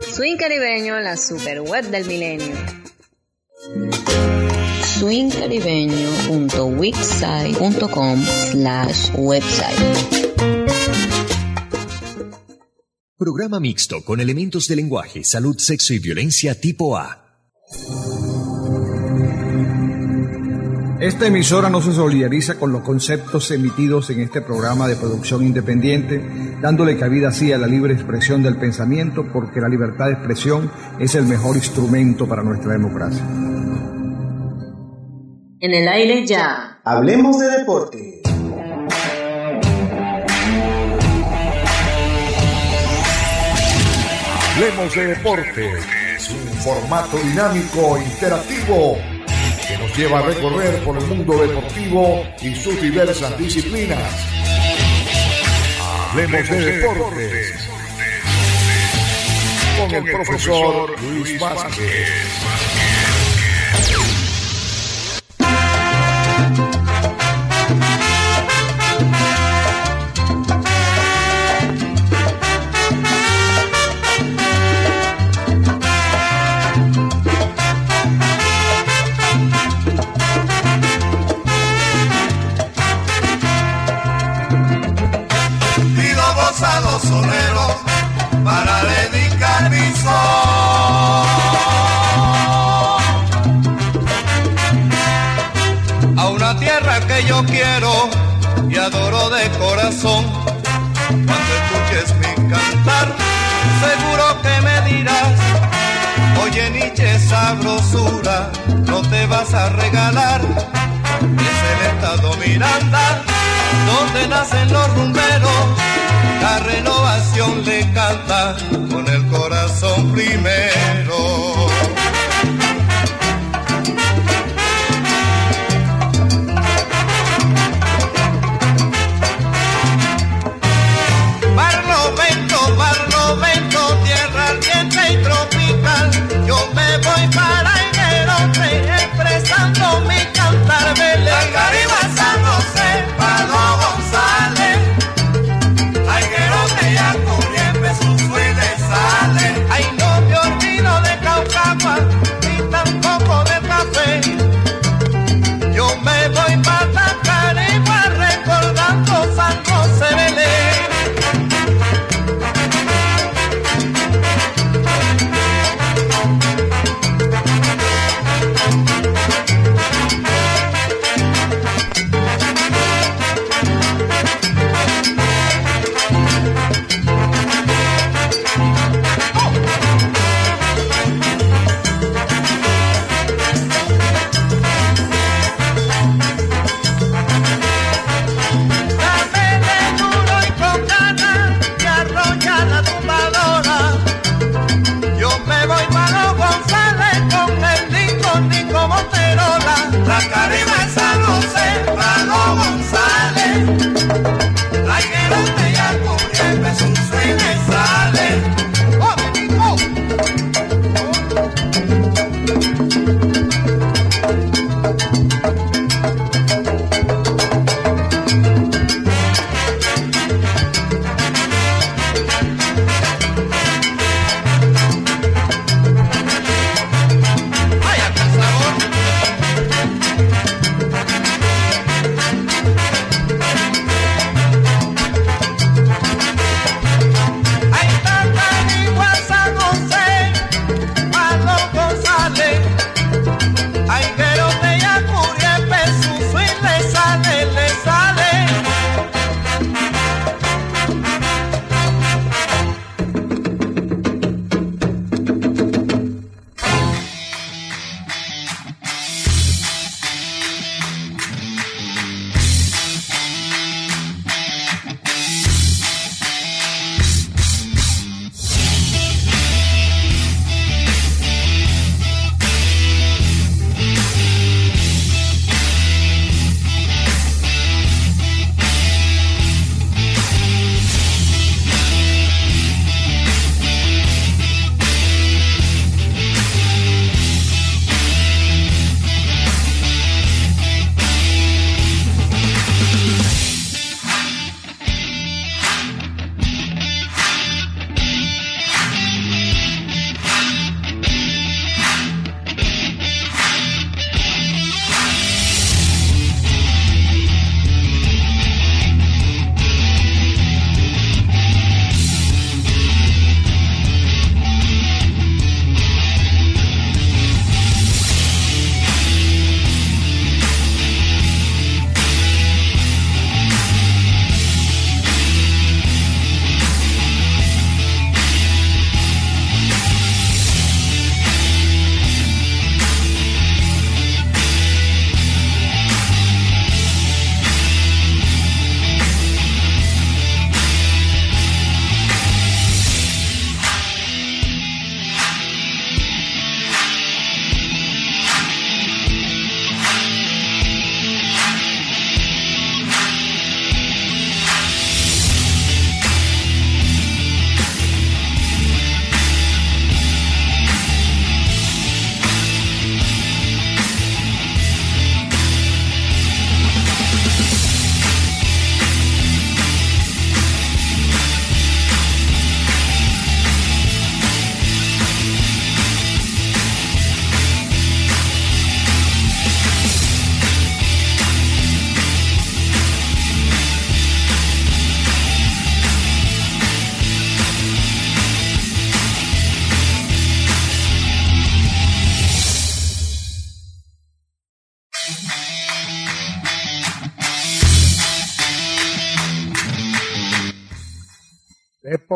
Swing Caribeño, la super web del milenio. swingcaribeño.wixsite.com slash website Programa mixto con elementos de lenguaje, salud, sexo y violencia tipo A. Esta emisora no se solidariza con los conceptos emitidos en este programa de producción independiente, dándole cabida así a la libre expresión del pensamiento, porque la libertad de expresión es el mejor instrumento para nuestra democracia. En el aire ya. Hablemos de deporte. Hablemos de deporte. Es un formato dinámico, interactivo, que nos lleva a recorrer por el mundo deportivo y sus diversas disciplinas. Hablemos de deporte. Con el profesor Luis Vázquez. Nietzsche, sabrosura, no te vas a regalar. Es el estado Miranda, donde nacen los rumberos, la renovación le canta con el corazón primero.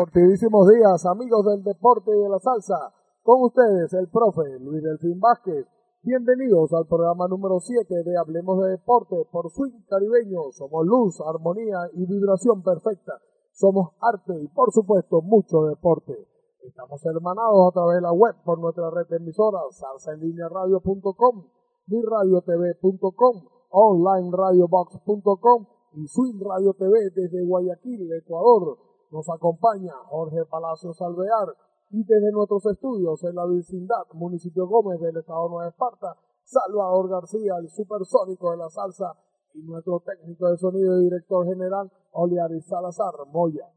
Deportivísimos días, amigos del deporte y de la salsa. Con ustedes, el profe Luis Delfín Vázquez. Bienvenidos al programa número 7 de Hablemos de Deporte por Swing Caribeño. Somos luz, armonía y vibración perfecta. Somos arte y, por supuesto, mucho deporte. Estamos hermanados a través de la web por nuestra red de emisoras, salsaenlinearadio.com, miradiotv.com, onlineradiobox.com y Swing Radio TV desde Guayaquil, Ecuador. Nos acompaña Jorge Palacios Alvear y desde nuestros estudios en la vecindad, municipio Gómez del estado Nueva Esparta, Salvador García, el supersónico de la salsa y nuestro técnico de sonido y director general, Oliaris Salazar Moya.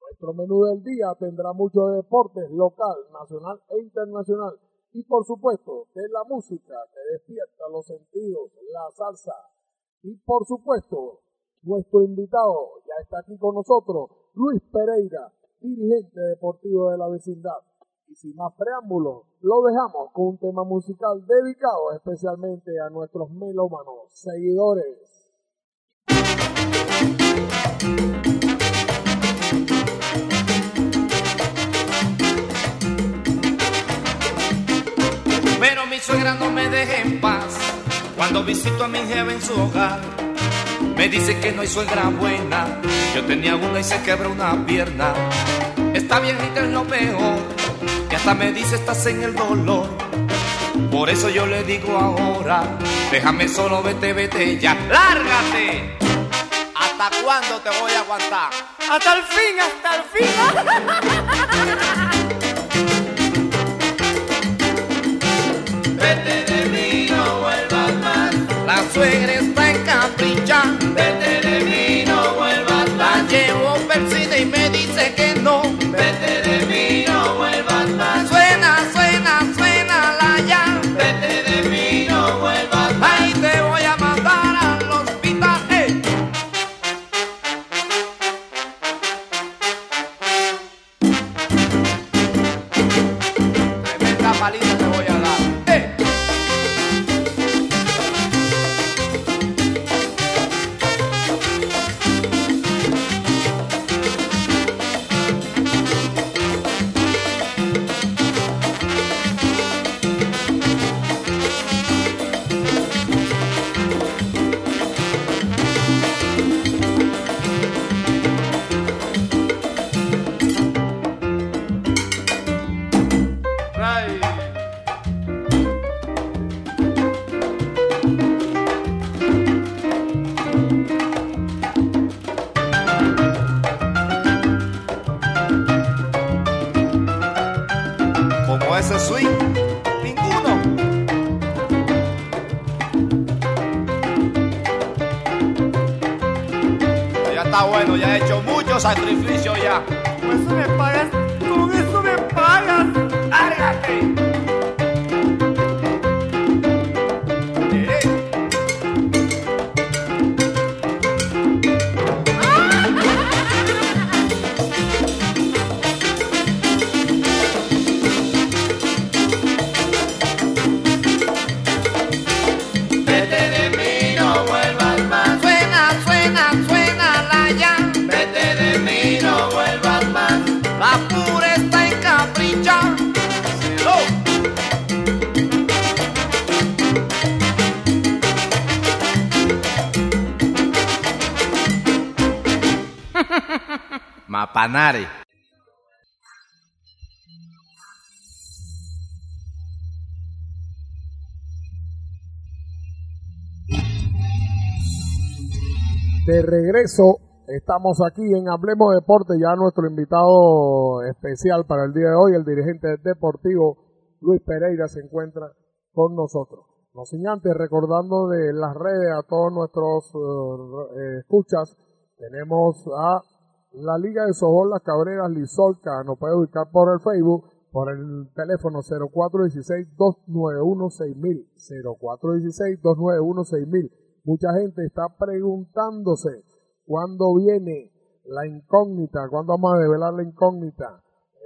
Nuestro menú del día tendrá mucho de deportes local, nacional e internacional. Y por supuesto, de la música que despierta los sentidos, la salsa. Y por supuesto, nuestro invitado ya está aquí con nosotros, Luis Pereira, dirigente deportivo de la vecindad. Y sin más preámbulos, lo dejamos con un tema musical dedicado especialmente a nuestros melómanos seguidores. Pero mi suegra no me deja en paz cuando visito a mi jefe en su hogar. Me dice que no hay suegra buena. Yo tenía una y se quebró una pierna. Está bien y es lo peor. Y hasta me dice estás en el dolor. Por eso yo le digo ahora, déjame solo, vete, vete ya. ¡Lárgate! ¿Hasta cuándo te voy a aguantar? Hasta el fin, hasta el fin. vete de mí, no vuelvas más. La suegra está capricha. Vete hecho mucho sacrificio De regreso, estamos aquí en Hablemos Deporte, ya nuestro invitado especial para el día de hoy, el dirigente deportivo Luis Pereira se encuentra con nosotros. No sin antes recordando de las redes a todos nuestros eh, escuchas, tenemos a la Liga de Sobol Las Cabreras Lizolca, nos puede ubicar por el Facebook, por el teléfono 0416-291-6000, 0416-291-6000. Mucha gente está preguntándose cuándo viene la incógnita, cuándo vamos a develar la incógnita.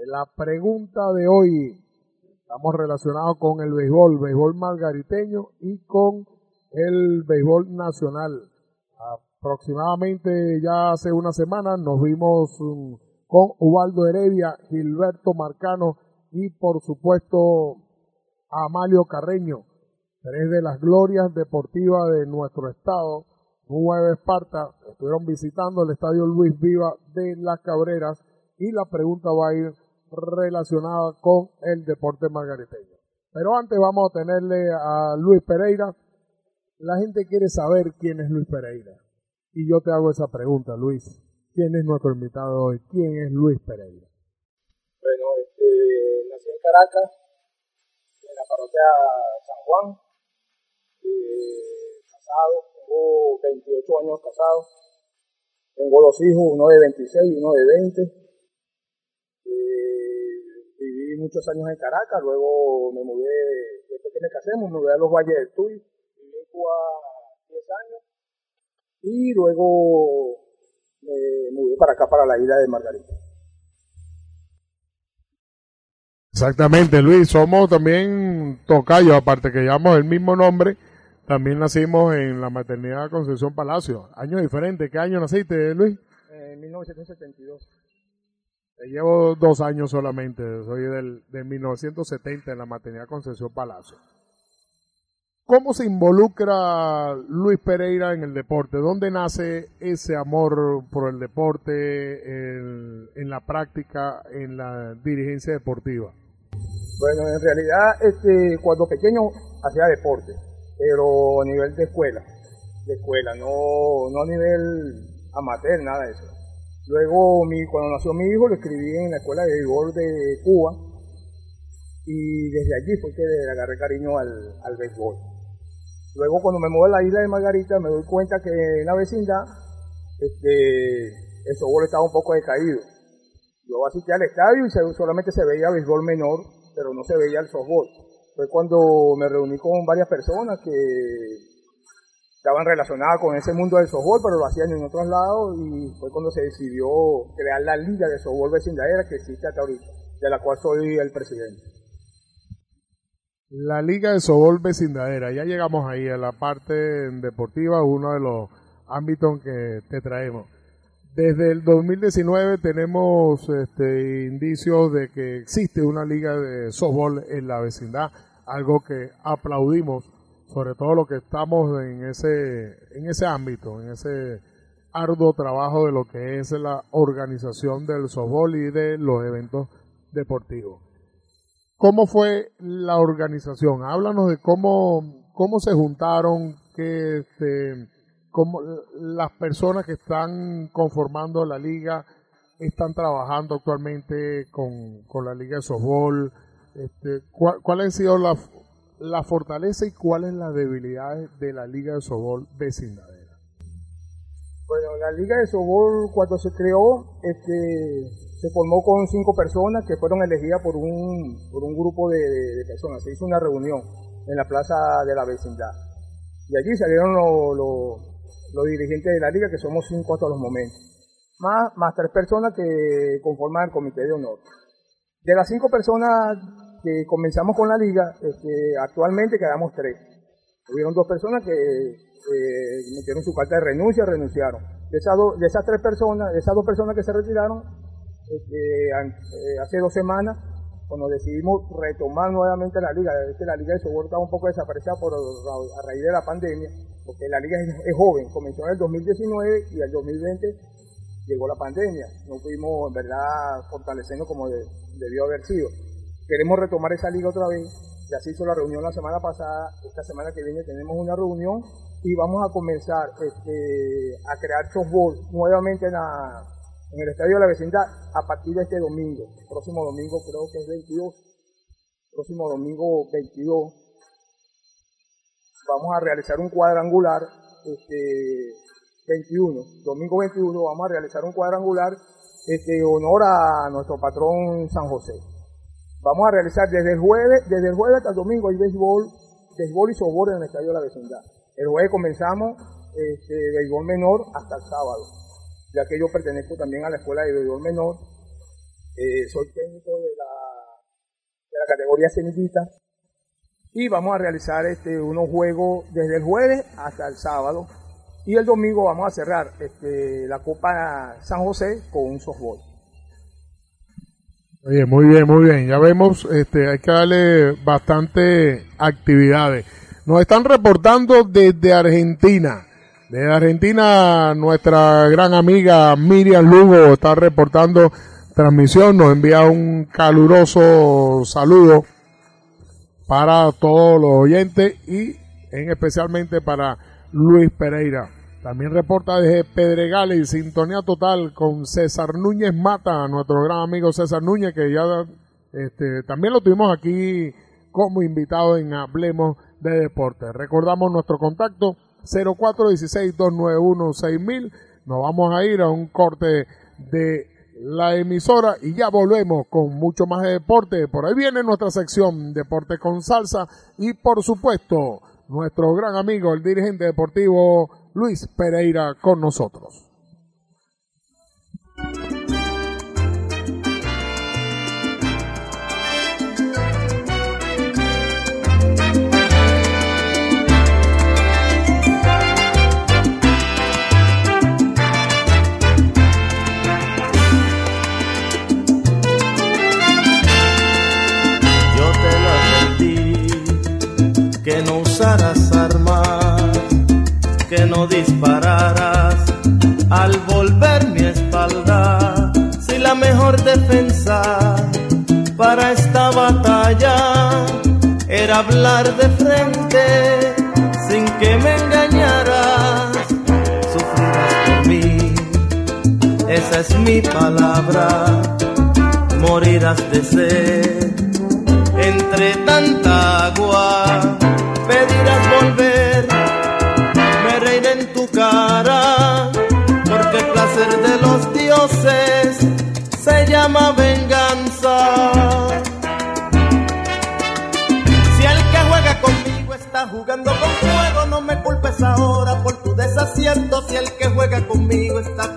La pregunta de hoy, estamos relacionados con el béisbol, béisbol margariteño y con el béisbol nacional. Aproximadamente ya hace una semana nos vimos um, con Ubaldo Heredia, Gilberto Marcano y por supuesto Amalio Carreño, tres de las glorias deportivas de nuestro estado, Nueva Esparta, estuvieron visitando el estadio Luis Viva de Las Cabreras y la pregunta va a ir relacionada con el deporte margariteño. Pero antes vamos a tenerle a Luis Pereira. La gente quiere saber quién es Luis Pereira. Y yo te hago esa pregunta, Luis. ¿Quién es nuestro invitado hoy? ¿Quién es Luis Pereira? Bueno, este, nací en Caracas, en la parroquia San Juan, eh, casado, tengo 28 años casado, tengo dos hijos, uno de 26 y uno de 20. Eh, viví muchos años en Caracas, luego me mudé, después que me casé, me mudé a los Valles del Tuy, viví en Cuba 10 años y luego me mudé para acá, para la isla de Margarita. Exactamente, Luis, somos también tocayos, aparte que llevamos el mismo nombre, también nacimos en la maternidad Concepción Palacio. Año diferente, ¿qué año naciste, Luis? En 1972. Te llevo dos años solamente, soy del, de 1970 en la maternidad Concepción Palacio. ¿Cómo se involucra Luis Pereira en el deporte? ¿Dónde nace ese amor por el deporte, en, la práctica, en la dirigencia deportiva? Bueno, en realidad, este, cuando pequeño hacía deporte, pero a nivel de escuela, de escuela, no, no a nivel amateur, nada de eso. Luego, mi, cuando nació mi hijo, lo escribí en la escuela de béisbol de Cuba y desde allí fue que le agarré cariño al, al béisbol. Luego cuando me muevo a la isla de Margarita me doy cuenta que en la vecindad este, el softball estaba un poco decaído. Yo asistí al estadio y solamente se veía béisbol menor, pero no se veía el softball. Fue cuando me reuní con varias personas que estaban relacionadas con ese mundo del softball, pero lo hacían en otros lados y fue cuando se decidió crear la liga de softball vecindadera que existe hasta ahorita, de la cual soy el presidente. La Liga de Sobol Vecindadera, ya llegamos ahí a la parte deportiva, uno de los ámbitos que te traemos. Desde el 2019 tenemos este, indicios de que existe una liga de softball en la vecindad, algo que aplaudimos, sobre todo lo que estamos en ese, en ese ámbito, en ese arduo trabajo de lo que es la organización del softball y de los eventos deportivos. ¿Cómo fue la organización? Háblanos de cómo, cómo se juntaron, que este, cómo las personas que están conformando la liga están trabajando actualmente con, con la liga de softball. Este, ¿cuál, ¿Cuál ha sido la, la fortaleza y cuáles la debilidad de la liga de softball vecindadera? Bueno, la liga de softball cuando se creó, este, se formó con cinco personas que fueron elegidas por un, por un grupo de, personas. Se hizo una reunión en la plaza de la vecindad. Y allí salieron los, los, dirigentes de la liga, que somos cinco hasta los momentos. Más, más tres personas que conforman el comité de honor. De las cinco personas que comenzamos con la liga, este, actualmente quedamos tres. Hubieron dos personas que eh, metieron su carta de renuncia, renunciaron. De esas, de esas tres personas, de esas dos personas que se retiraron, hace dos semanas, cuando decidimos retomar nuevamente la liga, la liga de softball estaba un poco desaparecida por, a raíz de la pandemia, porque la liga es, joven, comenzó en el 2019 y el 2020 llegó la pandemia, no pudimos en verdad fortalecernos como de, debió haber sido. Queremos retomar esa liga otra vez, ya se hizo la reunión la semana pasada, esta semana que viene tenemos una reunión y vamos a comenzar este, a crear softball nuevamente en la, en el Estadio de la Vecindad a partir de este domingo. Próximo domingo creo que es 22. Próximo domingo 22 vamos a realizar un cuadrangular este 21, domingo 21 vamos a realizar un cuadrangular este honor a nuestro patrón San José. Vamos a realizar desde el jueves, desde el jueves hasta el domingo hay béisbol, béisbol y softball en el estadio de la vecindad. El jueves comenzamos este béisbol menor hasta el sábado ya que yo pertenezco también a la escuela de béisbol menor, eh, soy técnico de la, de la categoría semillita y vamos a realizar este, unos juegos desde el jueves hasta el sábado y el domingo vamos a cerrar este, la Copa San José con un softball. Oye, muy bien, muy bien. Ya vemos, este, hay que darle bastante actividades. Nos están reportando desde Argentina. Desde Argentina, nuestra gran amiga Miriam Lugo está reportando transmisión. Nos envía un caluroso saludo para todos los oyentes y en especialmente para Luis Pereira. También reporta desde Pedregales, sintonía total con César Núñez Mata, nuestro gran amigo César Núñez, que ya este, también lo tuvimos aquí como invitado en Hablemos de Deportes. Recordamos nuestro contacto 0416-291-6000. Nos vamos a ir a un corte de la emisora y ya volvemos con mucho más de deporte. Por ahí viene nuestra sección Deporte con Salsa y por supuesto nuestro gran amigo, el dirigente deportivo Luis Pereira con nosotros. Armas, que no dispararas al volver mi espalda. Si la mejor defensa para esta batalla. Era hablar de frente sin que me engañaras, sufrirás por mí, esa es mi palabra, morirás de sed entre tanta con fuego, no me culpes ahora por tu desacierto. Si el que juega conmigo está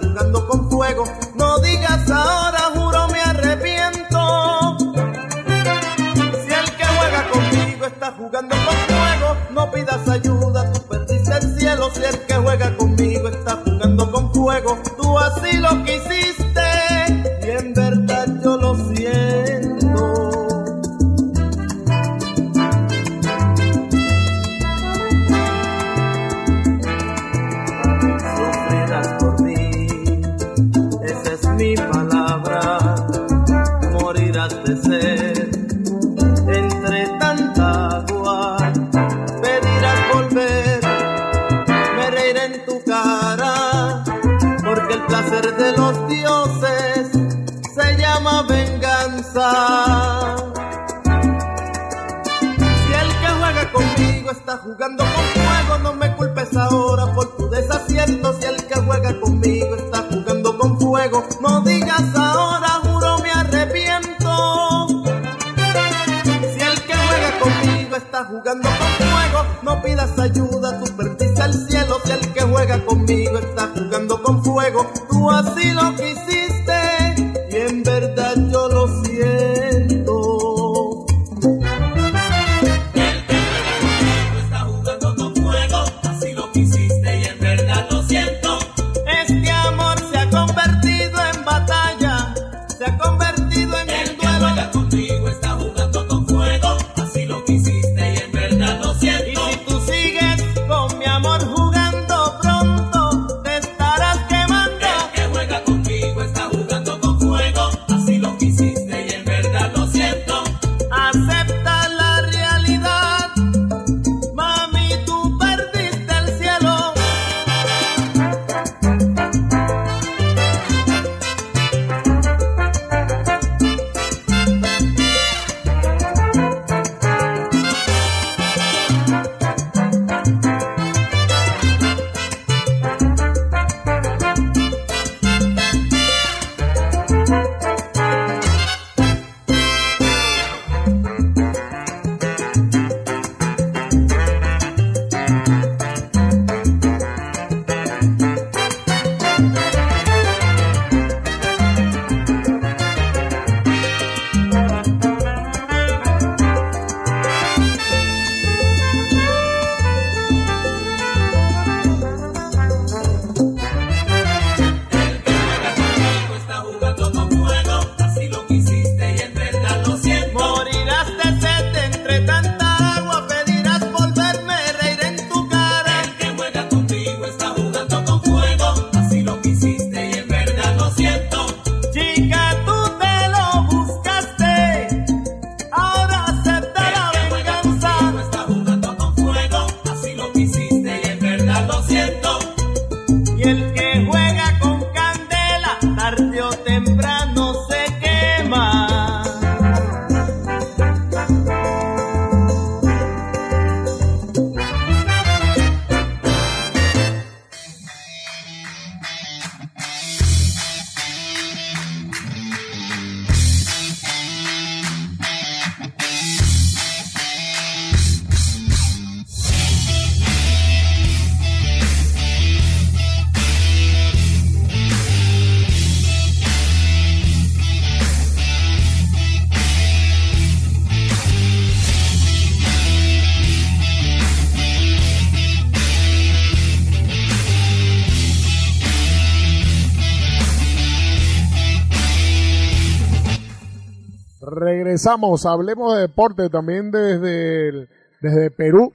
Regresamos, hablemos de deporte también desde, desde Perú.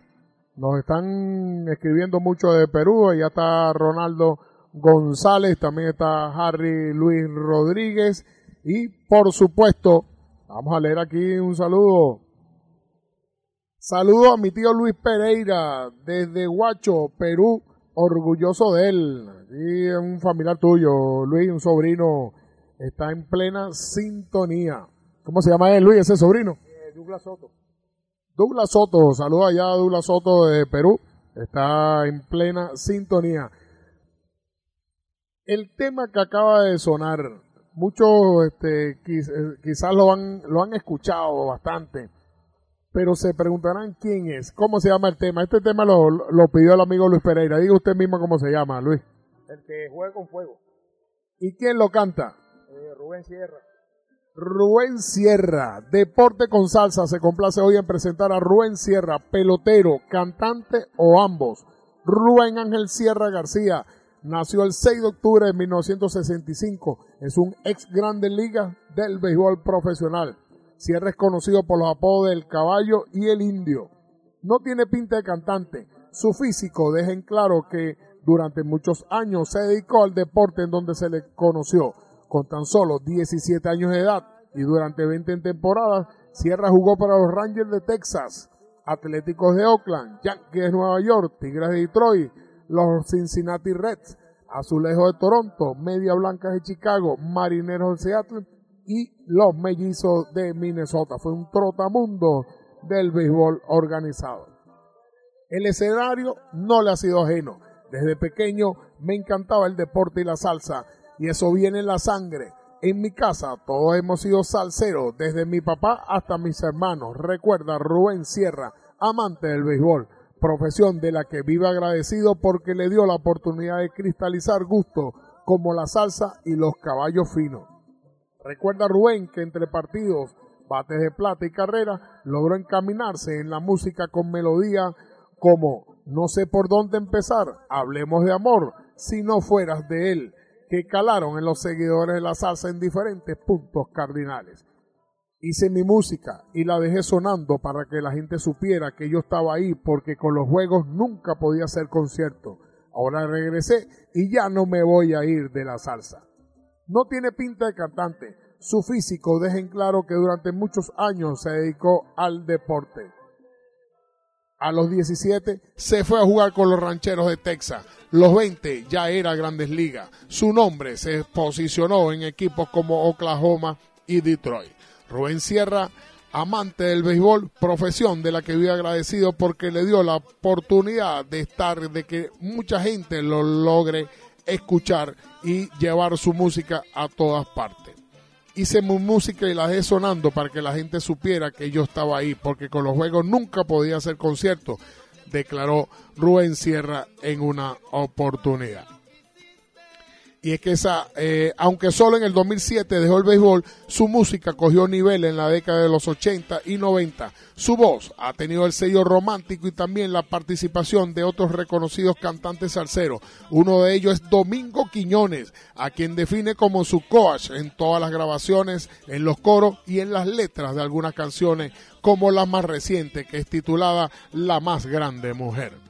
Nos están escribiendo mucho de Perú. Ya está Ronaldo González, también está Harry Luis Rodríguez. Y por supuesto, vamos a leer aquí un saludo. Saludo a mi tío Luis Pereira desde Huacho, Perú. Orgulloso de él. Y un familiar tuyo, Luis, un sobrino, está en plena sintonía. ¿Cómo se llama él, Luis, ese sobrino? Eh, Douglas Soto. Douglas Soto, saluda allá a Douglas Soto de Perú, está en plena sintonía. El tema que acaba de sonar, muchos este, quizás lo han, lo han escuchado bastante, pero se preguntarán quién es, cómo se llama el tema. Este tema lo, lo pidió el amigo Luis Pereira, diga usted mismo cómo se llama, Luis. El que juega con fuego. ¿Y quién lo canta? Eh, Rubén Sierra. Rubén Sierra, Deporte con Salsa, se complace hoy en presentar a Rubén Sierra, pelotero, cantante o ambos. Rubén Ángel Sierra García nació el 6 de octubre de 1965, es un ex grande liga del béisbol profesional. Sierra es conocido por los apodos del caballo y el indio. No tiene pinta de cantante, su físico deja en claro que durante muchos años se dedicó al deporte en donde se le conoció con tan solo 17 años de edad y durante 20 temporadas, Sierra jugó para los Rangers de Texas, Atléticos de Oakland, Yankees de Nueva York, Tigres de Detroit, los Cincinnati Reds, Azulejos de Toronto, Media Blancas de Chicago, Marineros de Seattle y los Mellizos de Minnesota. Fue un trotamundo del béisbol organizado. El escenario no le ha sido ajeno. Desde pequeño me encantaba el deporte y la salsa y eso viene en la sangre. En mi casa todos hemos sido salseros, desde mi papá hasta mis hermanos. Recuerda Rubén Sierra, amante del béisbol, profesión de la que vive agradecido porque le dio la oportunidad de cristalizar gusto como la salsa y los caballos finos. Recuerda Rubén que entre partidos, bates de plata y carrera, logró encaminarse en la música con melodía como No sé por dónde empezar, hablemos de amor, si no fueras de él que calaron en los seguidores de la salsa en diferentes puntos cardinales. Hice mi música y la dejé sonando para que la gente supiera que yo estaba ahí porque con los juegos nunca podía hacer concierto. Ahora regresé y ya no me voy a ir de la salsa. No tiene pinta de cantante. Su físico deja en claro que durante muchos años se dedicó al deporte. A los 17 se fue a jugar con los rancheros de Texas. Los 20 ya era Grandes Ligas. Su nombre se posicionó en equipos como Oklahoma y Detroit. Rubén Sierra, amante del béisbol, profesión de la que vive agradecido porque le dio la oportunidad de estar, de que mucha gente lo logre escuchar y llevar su música a todas partes hice música y la dejé sonando para que la gente supiera que yo estaba ahí, porque con los juegos nunca podía hacer conciertos, declaró Rubén Sierra en una oportunidad. Y es que esa, eh, aunque solo en el 2007 dejó el béisbol, su música cogió nivel en la década de los 80 y 90. Su voz ha tenido el sello romántico y también la participación de otros reconocidos cantantes salseros. Uno de ellos es Domingo Quiñones, a quien define como su coach en todas las grabaciones, en los coros y en las letras de algunas canciones, como la más reciente, que es titulada La más grande mujer.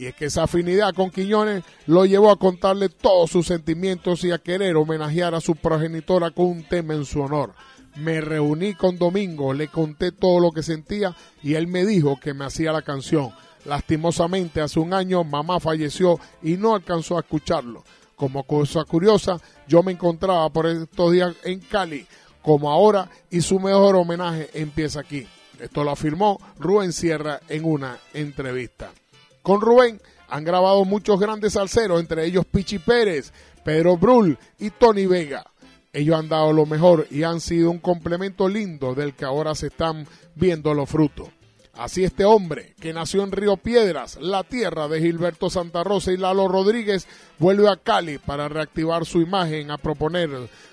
Y es que esa afinidad con Quiñones lo llevó a contarle todos sus sentimientos y a querer homenajear a su progenitora con un tema en su honor. Me reuní con Domingo, le conté todo lo que sentía y él me dijo que me hacía la canción. Lastimosamente, hace un año mamá falleció y no alcanzó a escucharlo. Como cosa curiosa, yo me encontraba por estos días en Cali, como ahora, y su mejor homenaje empieza aquí. Esto lo afirmó Rubén Sierra en una entrevista. Con Rubén han grabado muchos grandes salseros, entre ellos Pichi Pérez, Pedro Brul y Tony Vega. Ellos han dado lo mejor y han sido un complemento lindo del que ahora se están viendo los frutos. Así este hombre, que nació en Río Piedras, la tierra de Gilberto Santa Rosa y Lalo Rodríguez, vuelve a Cali para reactivar su imagen a proponer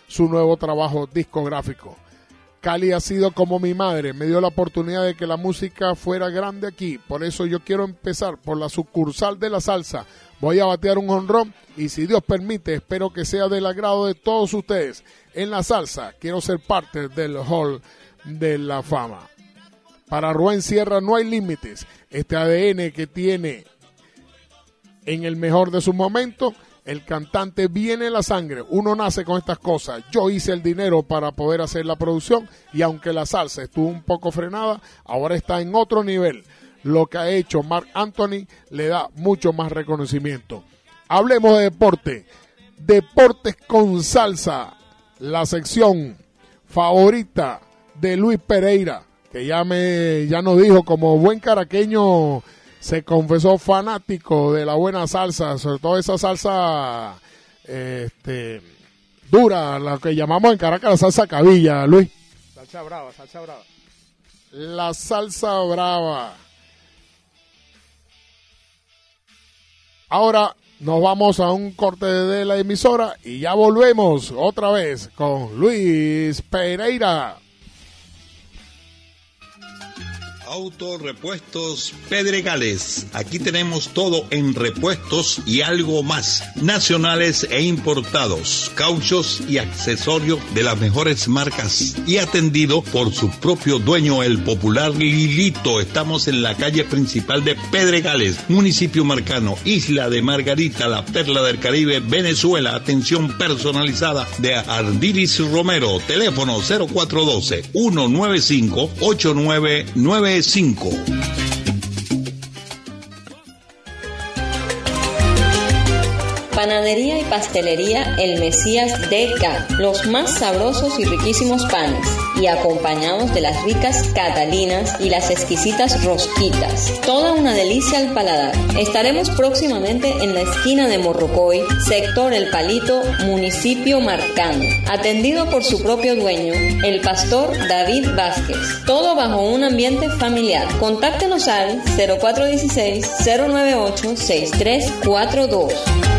su nuevo trabajo discográfico. Cali ha sido como mi madre, me dio la oportunidad de que la música fuera grande aquí, por eso yo quiero empezar por la sucursal de la salsa. Voy a batear un honrón y si Dios permite, espero que sea del agrado de todos ustedes. En la salsa quiero ser parte del Hall de la Fama. Para Rubén Sierra no hay límites. Este ADN que tiene en el mejor de sus momentos, el cantante viene en la sangre. Uno nace con estas cosas. Yo hice el dinero para poder hacer la producción y aunque la salsa estuvo un poco frenada, ahora está en otro nivel. Lo que ha hecho Mark Anthony le da mucho más reconocimiento. Hablemos de deporte. Deportes con salsa. La sección favorita de Luis Pereira, que ya me ya nos dijo como buen caraqueño se confesó fanático de la buena salsa, sobre todo esa salsa este, dura, la que llamamos en Caracas la salsa cabilla, Luis. Salsa brava, salsa brava. La salsa brava. Ahora nos vamos a un corte de la emisora y ya volvemos otra vez con Luis Pereira. Autorepuestos Pedregales. Aquí tenemos todo en repuestos y algo más. Nacionales e importados. Cauchos y accesorios de las mejores marcas. Y atendido por su propio dueño, el popular Lilito. Estamos en la calle principal de Pedregales, municipio marcano, isla de Margarita, la perla del Caribe, Venezuela. Atención personalizada de Ardiris Romero. Teléfono 0412 195 8999 5. Panadería y pastelería El Mesías de K. Los más sabrosos y riquísimos panes. Y acompañados de las ricas catalinas y las exquisitas rosquitas. Toda una delicia al paladar. Estaremos próximamente en la esquina de Morrocoy, sector El Palito, municipio Marcano. Atendido por su propio dueño, el pastor David Vázquez. Todo bajo un ambiente familiar. Contáctenos al 0416 098 6342.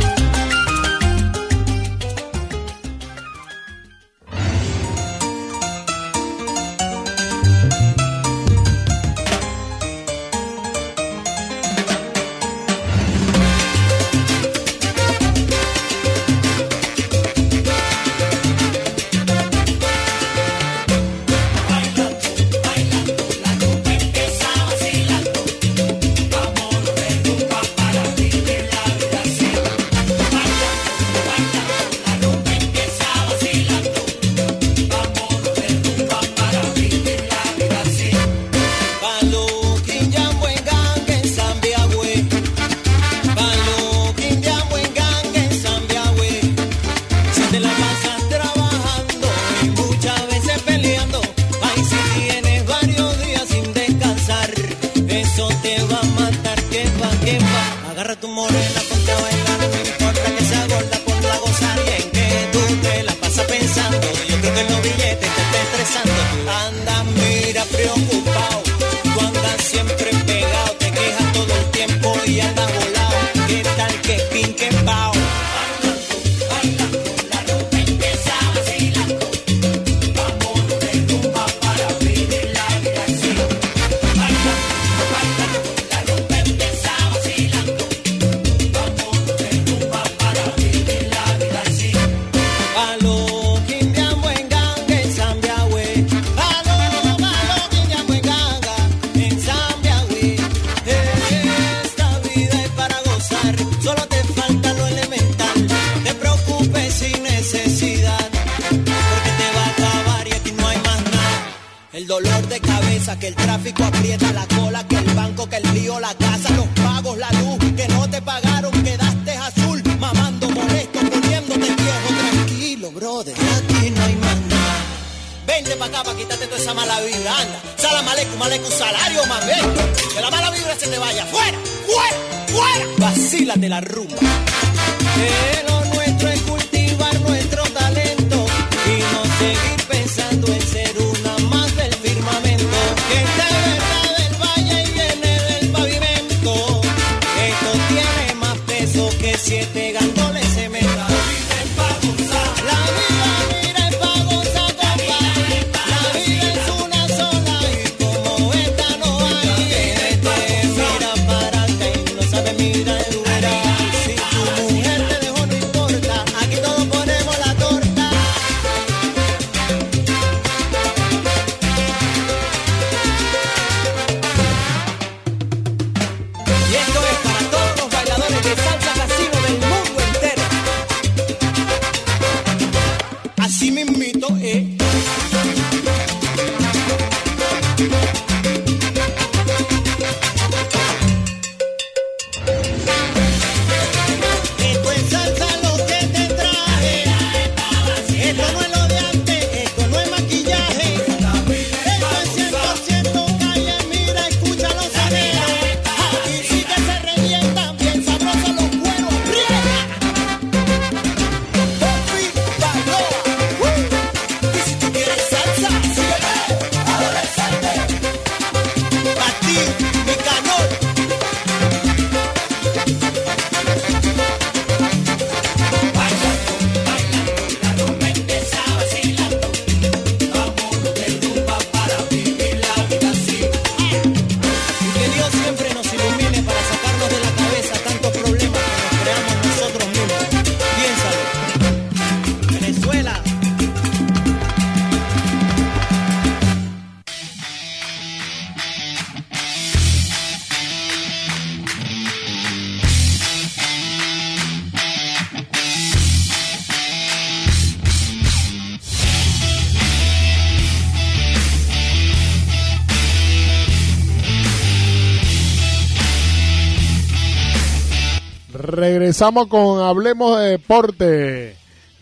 Regresamos con Hablemos de Deporte.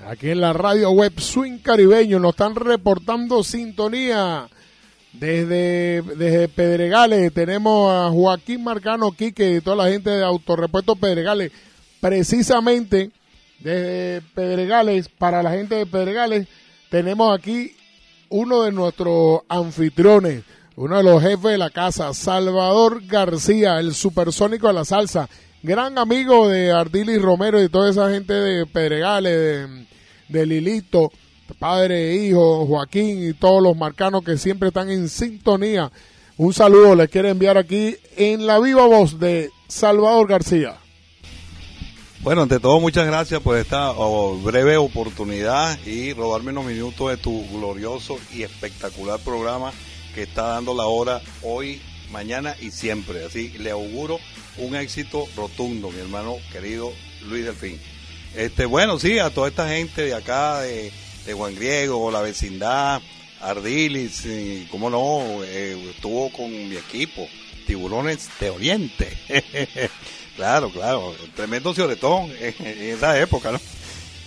Aquí en la radio web Swing Caribeño nos están reportando sintonía desde, desde Pedregales. Tenemos a Joaquín Marcano Quique y toda la gente de Autorepuesto Pedregales. Precisamente desde Pedregales, para la gente de Pedregales, tenemos aquí uno de nuestros anfitriones, uno de los jefes de la casa, Salvador García, el supersónico de la salsa, gran amigo de Ardilis Romero y toda esa gente de Pedregales, de, Lilito, padre e hijo, Joaquín y todos los marcanos que siempre están en sintonía. Un saludo les quiero enviar aquí en la viva voz de Salvador García. Bueno, ante todo, muchas gracias por esta breve oportunidad y robarme unos minutos de tu glorioso y espectacular programa que está dando la hora hoy, mañana y siempre. Así le auguro un éxito rotundo, mi hermano querido Luis Delfín. Este, bueno, sí, a toda esta gente de acá, de, Juan Griego, la vecindad, Ardilis, y, cómo no, eh, estuvo con mi equipo, Tiburones de Oriente. claro, claro, tremendo cioretón en, esa época, ¿no?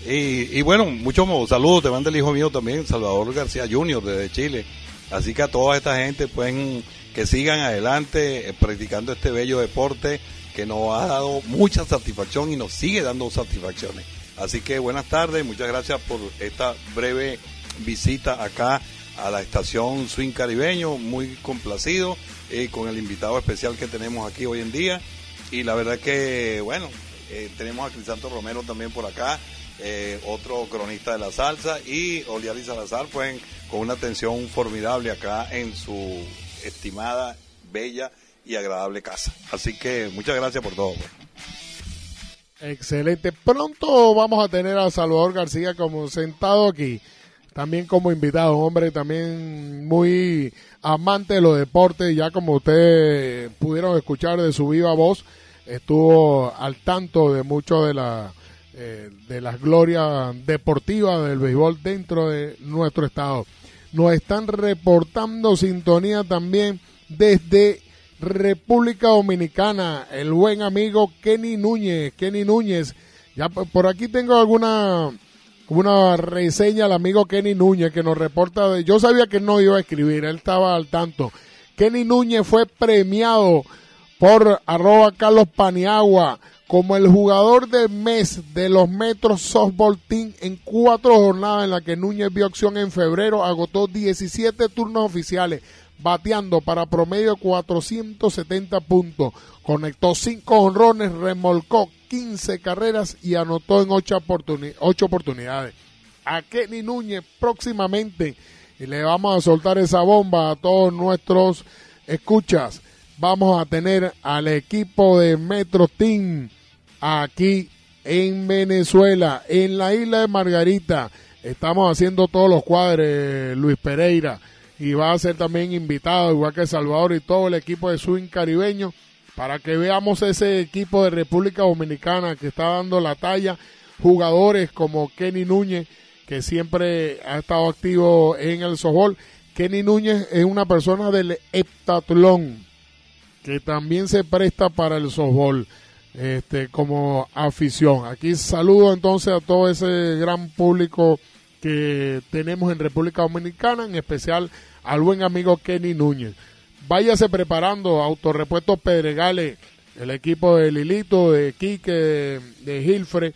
Y, y bueno, muchos saludos te manda el hijo mío también, Salvador García Junior desde Chile. Así que a toda esta gente pueden que sigan adelante eh, practicando este bello deporte que nos ha dado mucha satisfacción y nos sigue dando satisfacciones. Así que buenas tardes, muchas gracias por esta breve visita acá a la estación Swing Caribeño, muy complacido eh, con el invitado especial que tenemos aquí hoy en día. Y la verdad que, bueno, eh, tenemos a Crisanto Romero también por acá, otro cronista de la salsa, y Oliari Salazar, pues con una atención formidable acá en su estimada, bella y agradable casa. Así que muchas gracias por todo. Pues. Excelente. Pronto vamos a tener a Salvador García como sentado aquí, también como invitado, un hombre también muy amante de los deportes, ya como ustedes pudieron escuchar de su viva voz, estuvo al tanto de mucho de la eh, de las glorias deportivas del béisbol dentro de nuestro estado. Nos están reportando sintonía también desde República Dominicana, el buen amigo Kenny Núñez. Kenny Núñez, ya por aquí tengo alguna una reseña al amigo Kenny Núñez que nos reporta de, yo sabía que no iba a escribir, él estaba al tanto. Kenny Núñez fue premiado por arroba Carlos Paniagua como el jugador del mes de los Metros Softball Team en cuatro jornadas en las que Núñez vio acción en febrero, agotó 17 turnos oficiales, bateando para promedio 470 puntos. Conectó 5 honrones, remolcó 15 carreras y anotó en 8, oportunidades. A Kenny Núñez próximamente y le vamos a soltar esa bomba a todos nuestros escuchas. Vamos a tener al equipo de Metro Team aquí en Venezuela, en la isla de Margarita. Estamos haciendo todos los cuadres, Luis Pereira, y va a ser también invitado, igual que Salvador y todo el equipo de Swing Caribeño, para que veamos ese equipo de República Dominicana que está dando la talla. Jugadores como Kenny Núñez, que siempre ha estado activo en el softball. Kenny Núñez es una persona del heptatlón, que también se presta para el softball este, como afición. Aquí saludo entonces a todo ese gran público que tenemos en República Dominicana, en especial al buen amigo Kenny Núñez. Váyase preparando, Autorepuesto Pedregales, el equipo de Lilito, de Quique, de, Gilfre,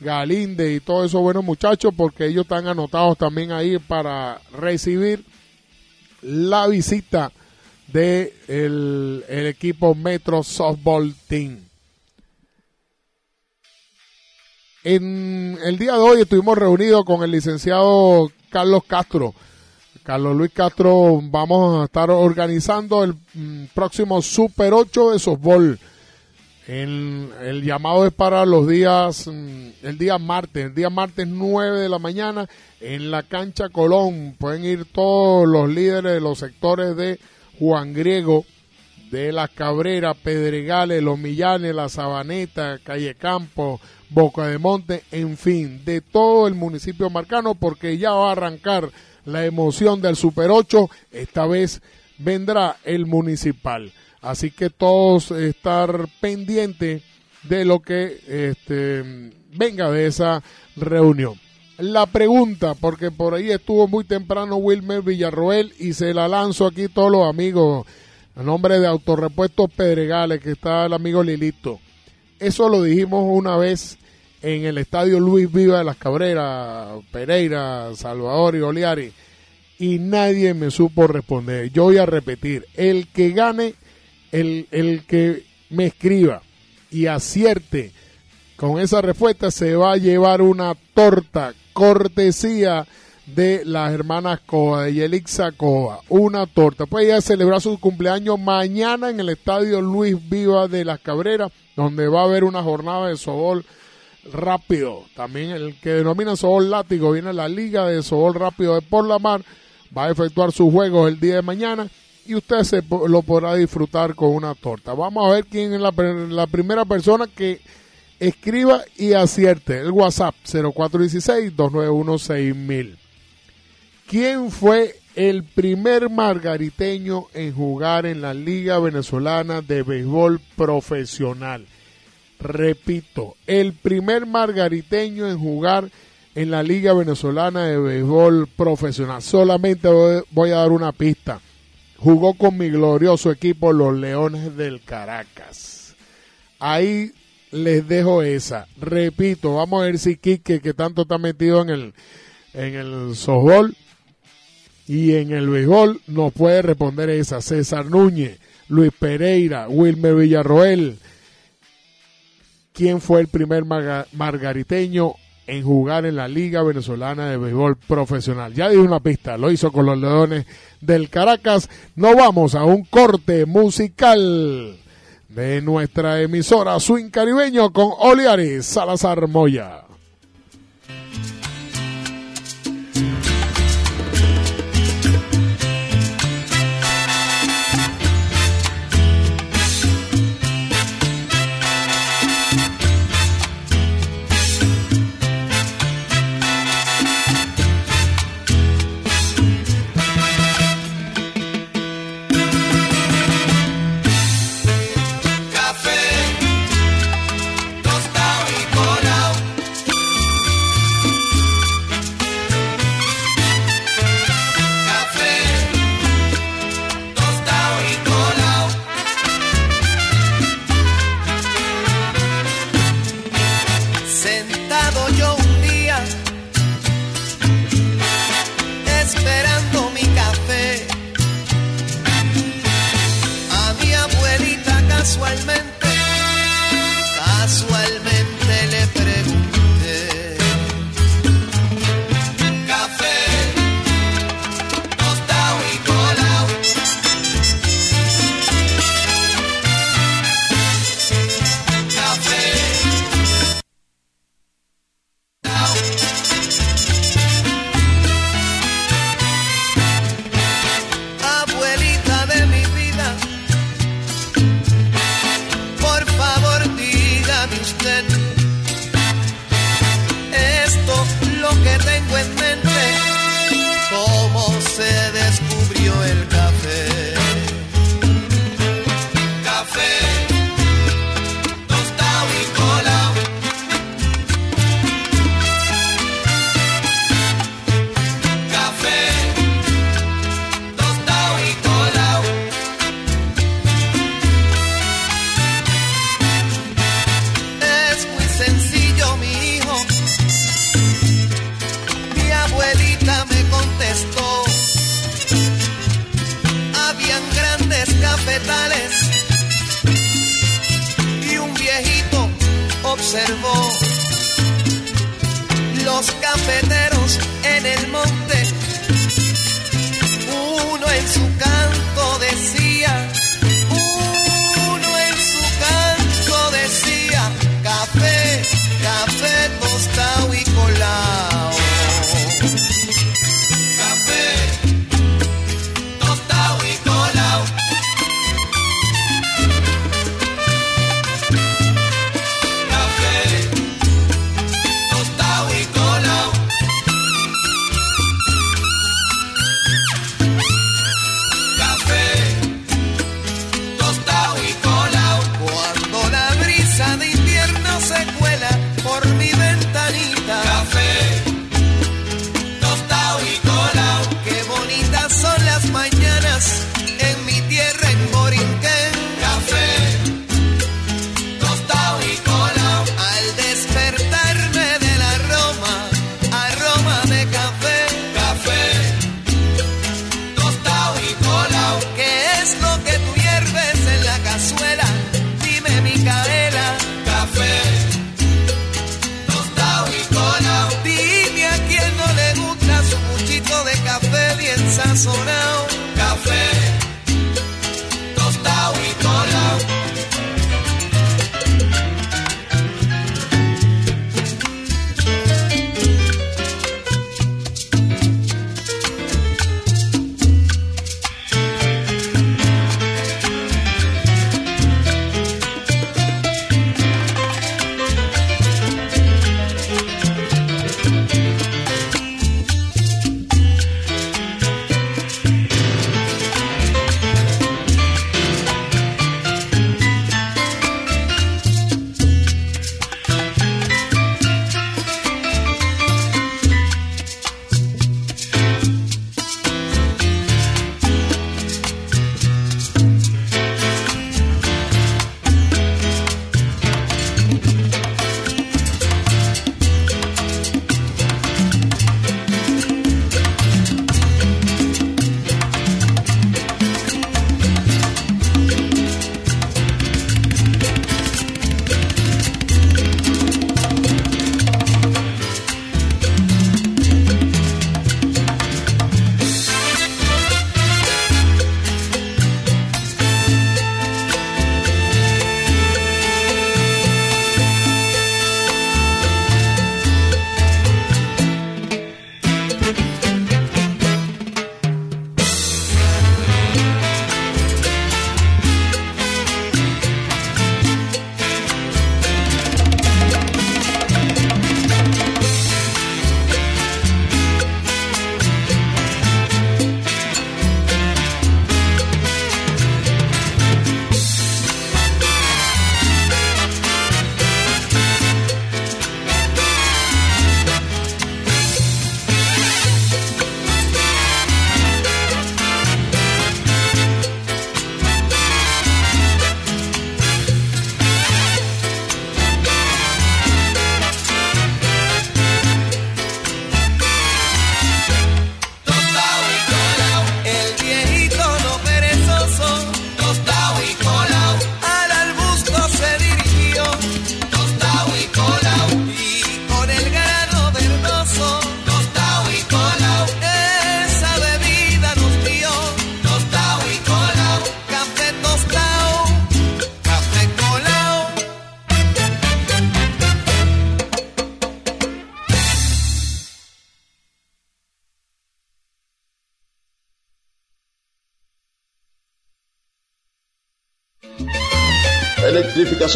Galinde y todos esos buenos muchachos, porque ellos están anotados también ahí para recibir la visita de el equipo Metro Softball Team. En el día de hoy estuvimos reunidos con el licenciado Carlos Castro. Carlos Luis Castro, vamos a estar organizando el mm, próximo Super 8 de softball. el llamado es para los días, mm, el día martes, el día martes 9 de la mañana en la cancha Colón. Pueden ir todos los líderes de los sectores de Juan Griego, de Las Cabreras, Pedregales, Los Millanes, La Sabaneta, Calle Campo, Boca de Monte, en fin, de todo el municipio marcano, porque ya va a arrancar la emoción del Super 8, esta vez vendrá el municipal. Así que todos estar pendientes de lo que este, venga de esa reunión. La pregunta, porque por ahí estuvo muy temprano Wilmer Villarroel y se la lanzo aquí todos los amigos, a nombre de Autorepuestos Pedregales, que está el amigo Lilito. Eso lo dijimos una vez en el estadio Luis Viva de las Cabreras, Pereira, Salvador y Oliari, y nadie me supo responder. Yo voy a repetir, el que gane, el, el que me escriba y acierte con esa respuesta se va a llevar una torta cortesía de las hermanas Coa, de Yelixa Coa, una torta. Puede ir a celebrar su cumpleaños mañana en el estadio Luis Viva de las Cabreras, donde va a haber una jornada de sobol rápido. También el que denomina sobol látigo viene la Liga de Sobol Rápido de Por la Mar, va a efectuar sus juegos el día de mañana y usted se lo podrá disfrutar con una torta. Vamos a ver quién es la, la primera persona que escriba y acierte. El WhatsApp 0416-291-6000. ¿Quién fue el primer margariteño en jugar en la Liga Venezolana de Béisbol Profesional? Repito, el primer margariteño en jugar en la Liga Venezolana de Béisbol Profesional. Solamente voy a dar una pista. Jugó con mi glorioso equipo, los Leones del Caracas. Ahí les dejo esa. Repito, vamos a ver si Quique, que tanto está metido en el, en el softball y en el béisbol, nos puede responder esa. César Núñez, Luis Pereira, Wilmer Villarroel. ¿Quién fue el primer margariteño en jugar en la Liga Venezolana de Béisbol Profesional? Ya di una pista, lo hizo con los Leones del Caracas. No vamos a un corte musical de nuestra emisora Swing Caribeño con Oliari Salazar Moya.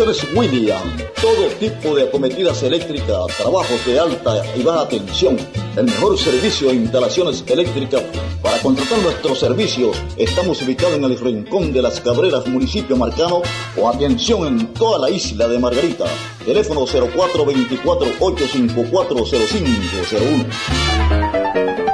Electrificaciones William. Todo tipo de acometidas eléctricas, trabajos de alta y baja tensión. El mejor servicio de instalaciones eléctricas. Para contratar nuestros servicios, estamos ubicados en el Rincón de las Cabreras, municipio Marcano, o atención en toda la isla de Margarita. Teléfono 0424-854-0501.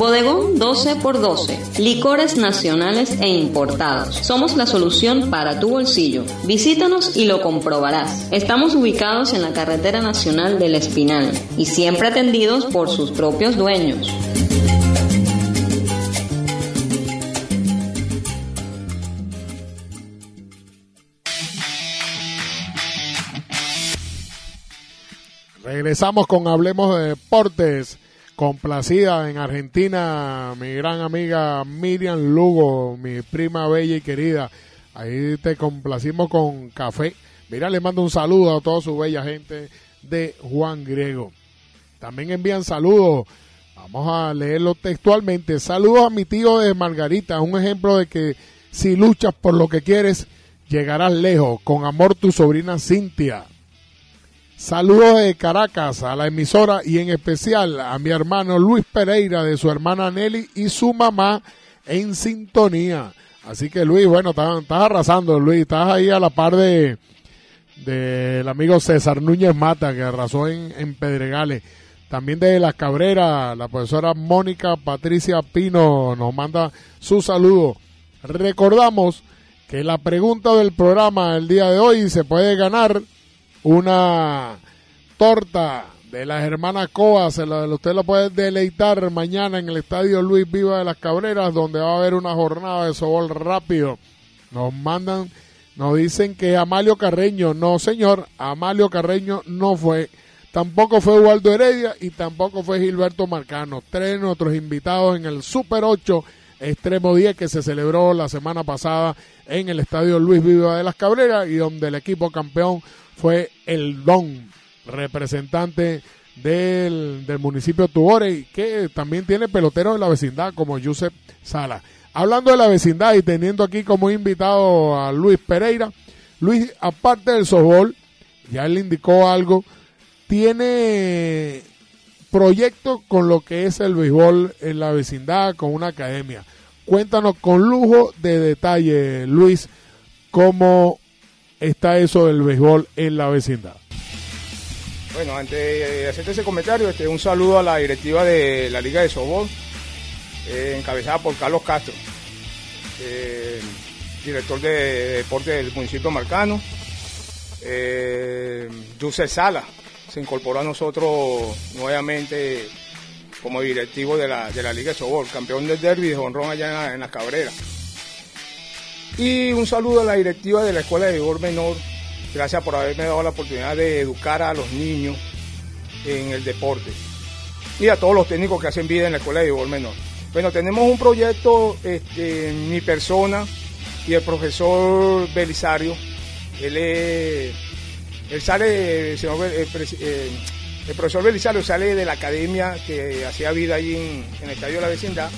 Bodegón 12x12. Licores nacionales e importados. Somos la solución para tu bolsillo. Visítanos y lo comprobarás. Estamos ubicados en la carretera nacional del Espinal y siempre atendidos por sus propios dueños. Regresamos con Hablemos de Deportes complacida en Argentina, mi gran amiga Miriam Lugo, mi prima bella y querida. Ahí te complacimos con café. Mira, le mando un saludo a toda su bella gente de Juan Griego. También envían saludos. Vamos a leerlo textualmente. Saludos a mi tío de Margarita, un ejemplo de que si luchas por lo que quieres, llegarás lejos. Con amor, tu sobrina Cintia. Saludos de Caracas a la emisora y en especial a mi hermano Luis Pereira de su hermana Nelly y su mamá en sintonía. Así que Luis, bueno, estás, arrasando Luis, estás ahí a la par de del amigo César Núñez Mata que arrasó en, en Pedregales. También de Las Cabreras, la profesora Mónica Patricia Pino nos manda su saludo. Recordamos que la pregunta del programa el día de hoy se puede ganar una torta de las hermanas Coas, usted lo puede deleitar mañana en el estadio Luis Viva de las Cabreras, donde va a haber una jornada de sobol rápido. Nos mandan, nos dicen que Amalio Carreño, no señor, Amalio Carreño no fue. Tampoco fue Waldo Heredia y tampoco fue Gilberto Marcano. Tres de nuestros invitados en el Super 8 Extremo 10 que se celebró la semana pasada en el estadio Luis Viva de las Cabreras y donde el equipo campeón fue el Don, representante del, del municipio Tubore, que también tiene peloteros de la vecindad como Josep Sala. Hablando de la vecindad y teniendo aquí como invitado a Luis Pereira, Luis, aparte del softball, ya él indicó algo, tiene proyectos con lo que es el béisbol en la vecindad, con una academia. Cuéntanos con lujo de detalle, Luis, cómo está eso del béisbol en la vecindad. Bueno, antes de hacerte ese comentario, este, un saludo a la directiva de la Liga de Sobol, eh, encabezada por Carlos Castro, eh, director de, deporte del municipio Marcano. Eh, Sala se incorporó a nosotros nuevamente como directivo de la, Liga de Sobol, campeón del derby de Honrón allá en, en las Cabreras. Y un saludo a la directiva de la Escuela de Vigor Menor. Gracias por haberme dado la oportunidad de educar a los niños en el deporte. Y a todos los técnicos que hacen vida en la Escuela de Vigor Menor. Bueno, tenemos un proyecto, este, mi persona y el profesor Belisario. Él, él sale, el, eh, profesor Belisario sale de la academia que hacía vida allí en, en el Estadio de la Vecindad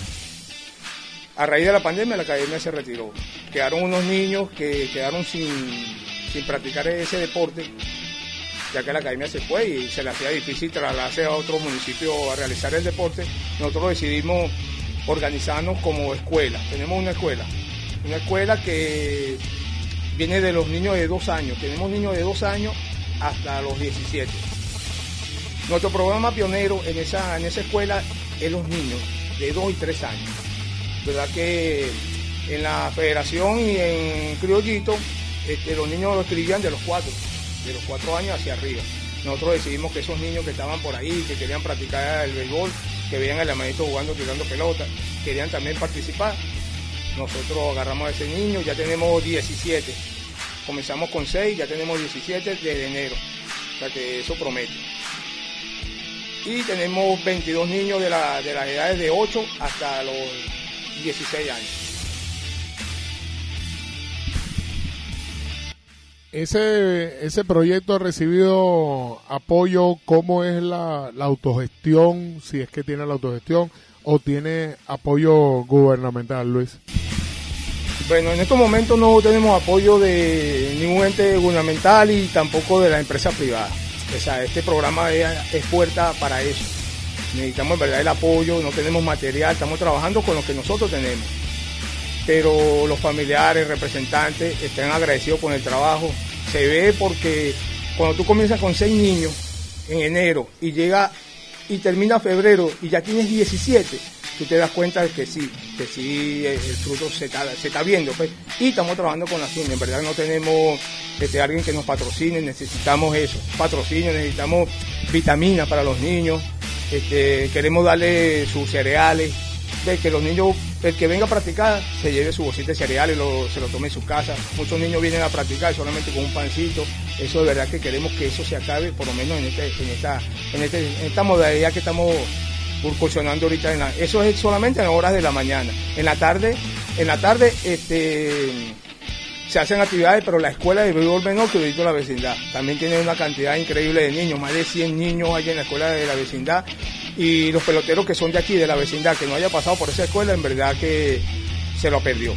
a raíz de la pandemia la academia se retiró. Quedaron unos niños que quedaron sin, practicar ese deporte, ya que la academia se fue y se le hacía difícil trasladarse a otro municipio a realizar el deporte. Nosotros decidimos organizarnos como escuela. Tenemos una escuela, una escuela que viene de los niños de dos años. Tenemos niños de dos años hasta los 17. Nuestro programa pionero en esa, en esa escuela es los niños de dos y tres años verdad que en la federación y en Criollito este, los niños los escribían de los cuatro, de los cuatro años hacia arriba. Nosotros decidimos que esos niños que estaban por ahí, que querían practicar el béisbol, que veían al hermanito jugando, tirando pelota, querían también participar. Nosotros agarramos a ese niño, ya tenemos 17. Comenzamos con 6, ya tenemos 17 desde enero. O sea que eso promete. Y tenemos 22 niños de, la, de las edades de 8 hasta los 16 años. Ese, ese proyecto ha recibido apoyo, ¿cómo es la, la autogestión? Si es que tiene la autogestión o tiene apoyo gubernamental, Luis. Bueno, en estos momentos no tenemos apoyo de ningún ente gubernamental y tampoco de la empresa privada. O sea, este programa es, es puerta para eso. Necesitamos en verdad el apoyo, no tenemos material, estamos trabajando con lo que nosotros tenemos pero los familiares, representantes están agradecidos con el trabajo. Se ve porque cuando tú comienzas con seis niños en enero y llega y termina febrero y ya tienes 17, tú te das cuenta de que sí, que sí el fruto se está, viendo. Pues. Y estamos trabajando con las uñas, en verdad no tenemos este, alguien que nos patrocine, necesitamos eso, patrocinio, necesitamos vitaminas para los niños, este, queremos darle sus cereales, de que los niños, el que venga a practicar, se lleve su bolsita de cereales, se lo tome en su casa. Muchos niños vienen a practicar solamente con un pancito. Eso de verdad que queremos que eso se acabe, por lo menos en, este, en, esta, en, este, esta modalidad que estamos incursionando ahorita. Eso es solamente en horas de la mañana. En la tarde, en la tarde, este se hacen actividades, pero la escuela de béisbol menor que de la vecindad. También tiene una cantidad increíble de niños, más de 100 niños hay en la escuela de la vecindad y los peloteros que son de aquí, de la vecindad, que no haya pasado por esa escuela, en verdad que se lo perdió.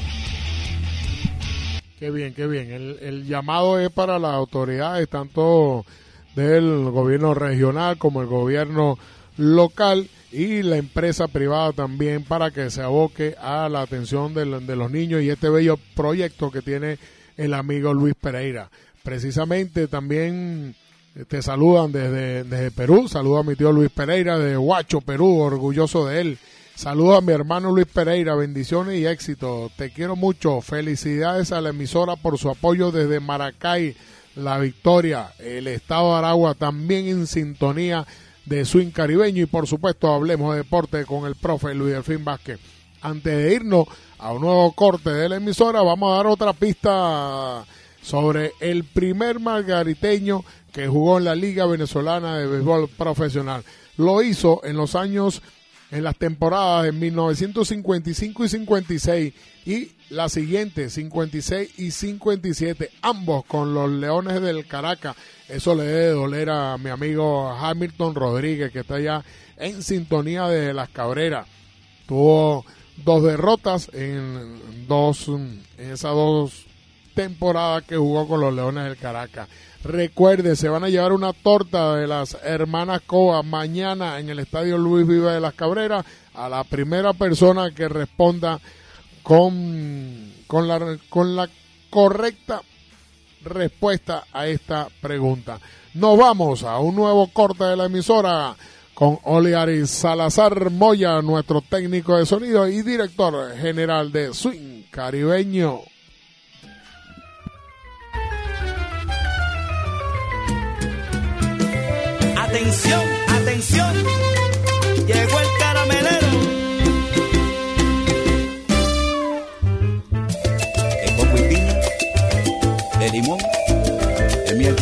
Qué bien, qué bien. El llamado es para las autoridades, tanto del gobierno regional como el gobierno local y la empresa privada también para que se aboque a la atención de, de, los niños y este bello proyecto que tiene el amigo Luis Pereira. Precisamente también te saludan desde, desde Perú. Saludo a mi tío Luis Pereira de Huacho, Perú, orgulloso de él. Saludo a mi hermano Luis Pereira, bendiciones y éxito. Te quiero mucho. Felicidades a la emisora por su apoyo desde Maracay, La Victoria, el estado de Aragua, también en sintonía de swing caribeño. Y por supuesto, hablemos de deporte con el profe Luis Delfín Vázquez. Antes de irnos a un nuevo corte de la emisora, vamos a dar otra pista sobre el primer margariteño que jugó en la Liga Venezolana de Béisbol Profesional. Lo hizo en los años, en las temporadas de 1955 y 56 y la siguiente, 56 y 57, ambos con los Leones del Caracas. Eso le debe doler a mi amigo Hamilton Rodríguez, que está ya en sintonía de las Cabreras. Tuvo dos derrotas en dos, en esas dos temporadas que jugó con los Leones del Caracas. Recuerde, se van a llevar una torta de las hermanas Coa mañana en el estadio Luis Viva de las Cabreras a la primera persona que responda con, con, la, con la correcta respuesta a esta pregunta. Nos vamos a un nuevo corte de la emisora con Oliari Salazar Moya, nuestro técnico de sonido y director general de Swing Caribeño. Atención,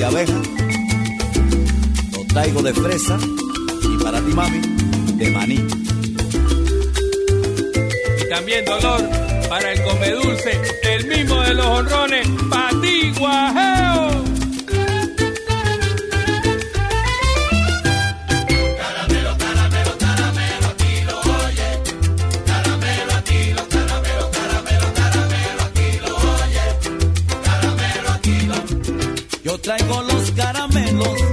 de abeja. Lo traigo de fresa y para ti, mami, de maní. Y también dolor para el come dulce, el mismo de los honrones, para ti. Traigo los caramelos,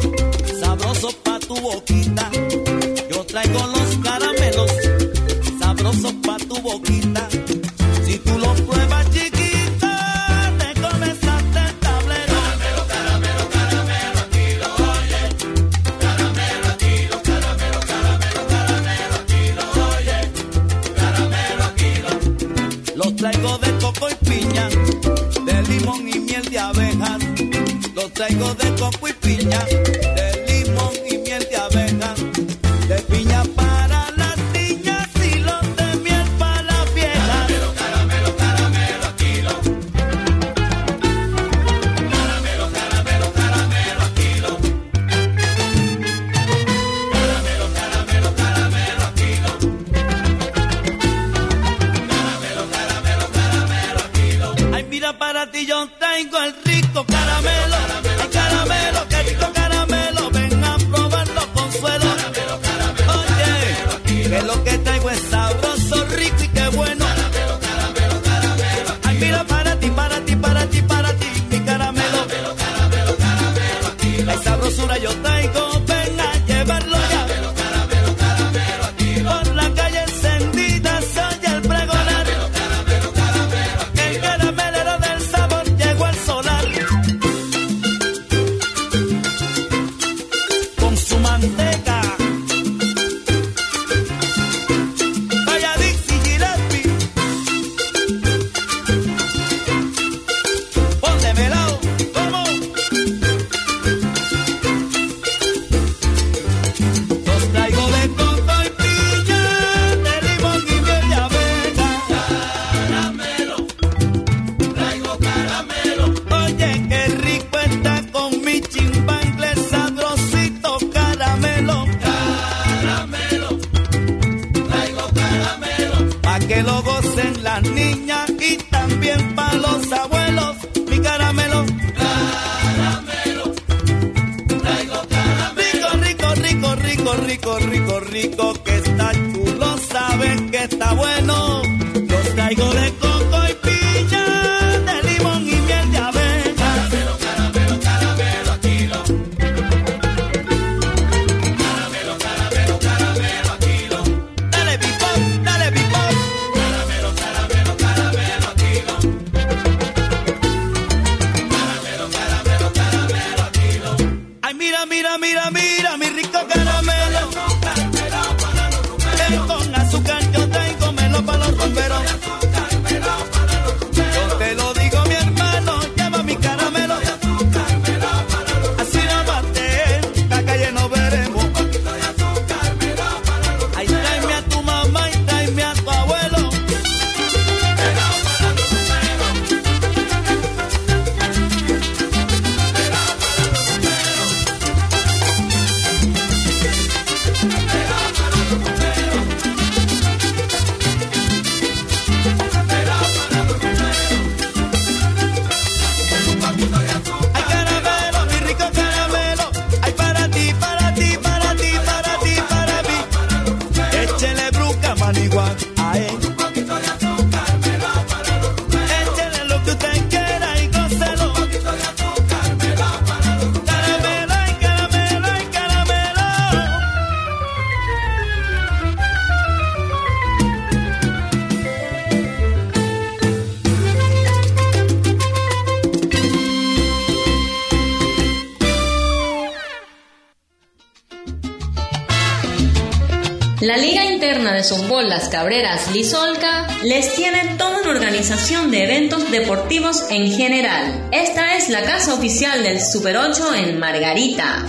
Las Cabreras Lizolca les tiene toda una organización de eventos deportivos en general. Esta es la casa oficial del Super 8 en Margarita.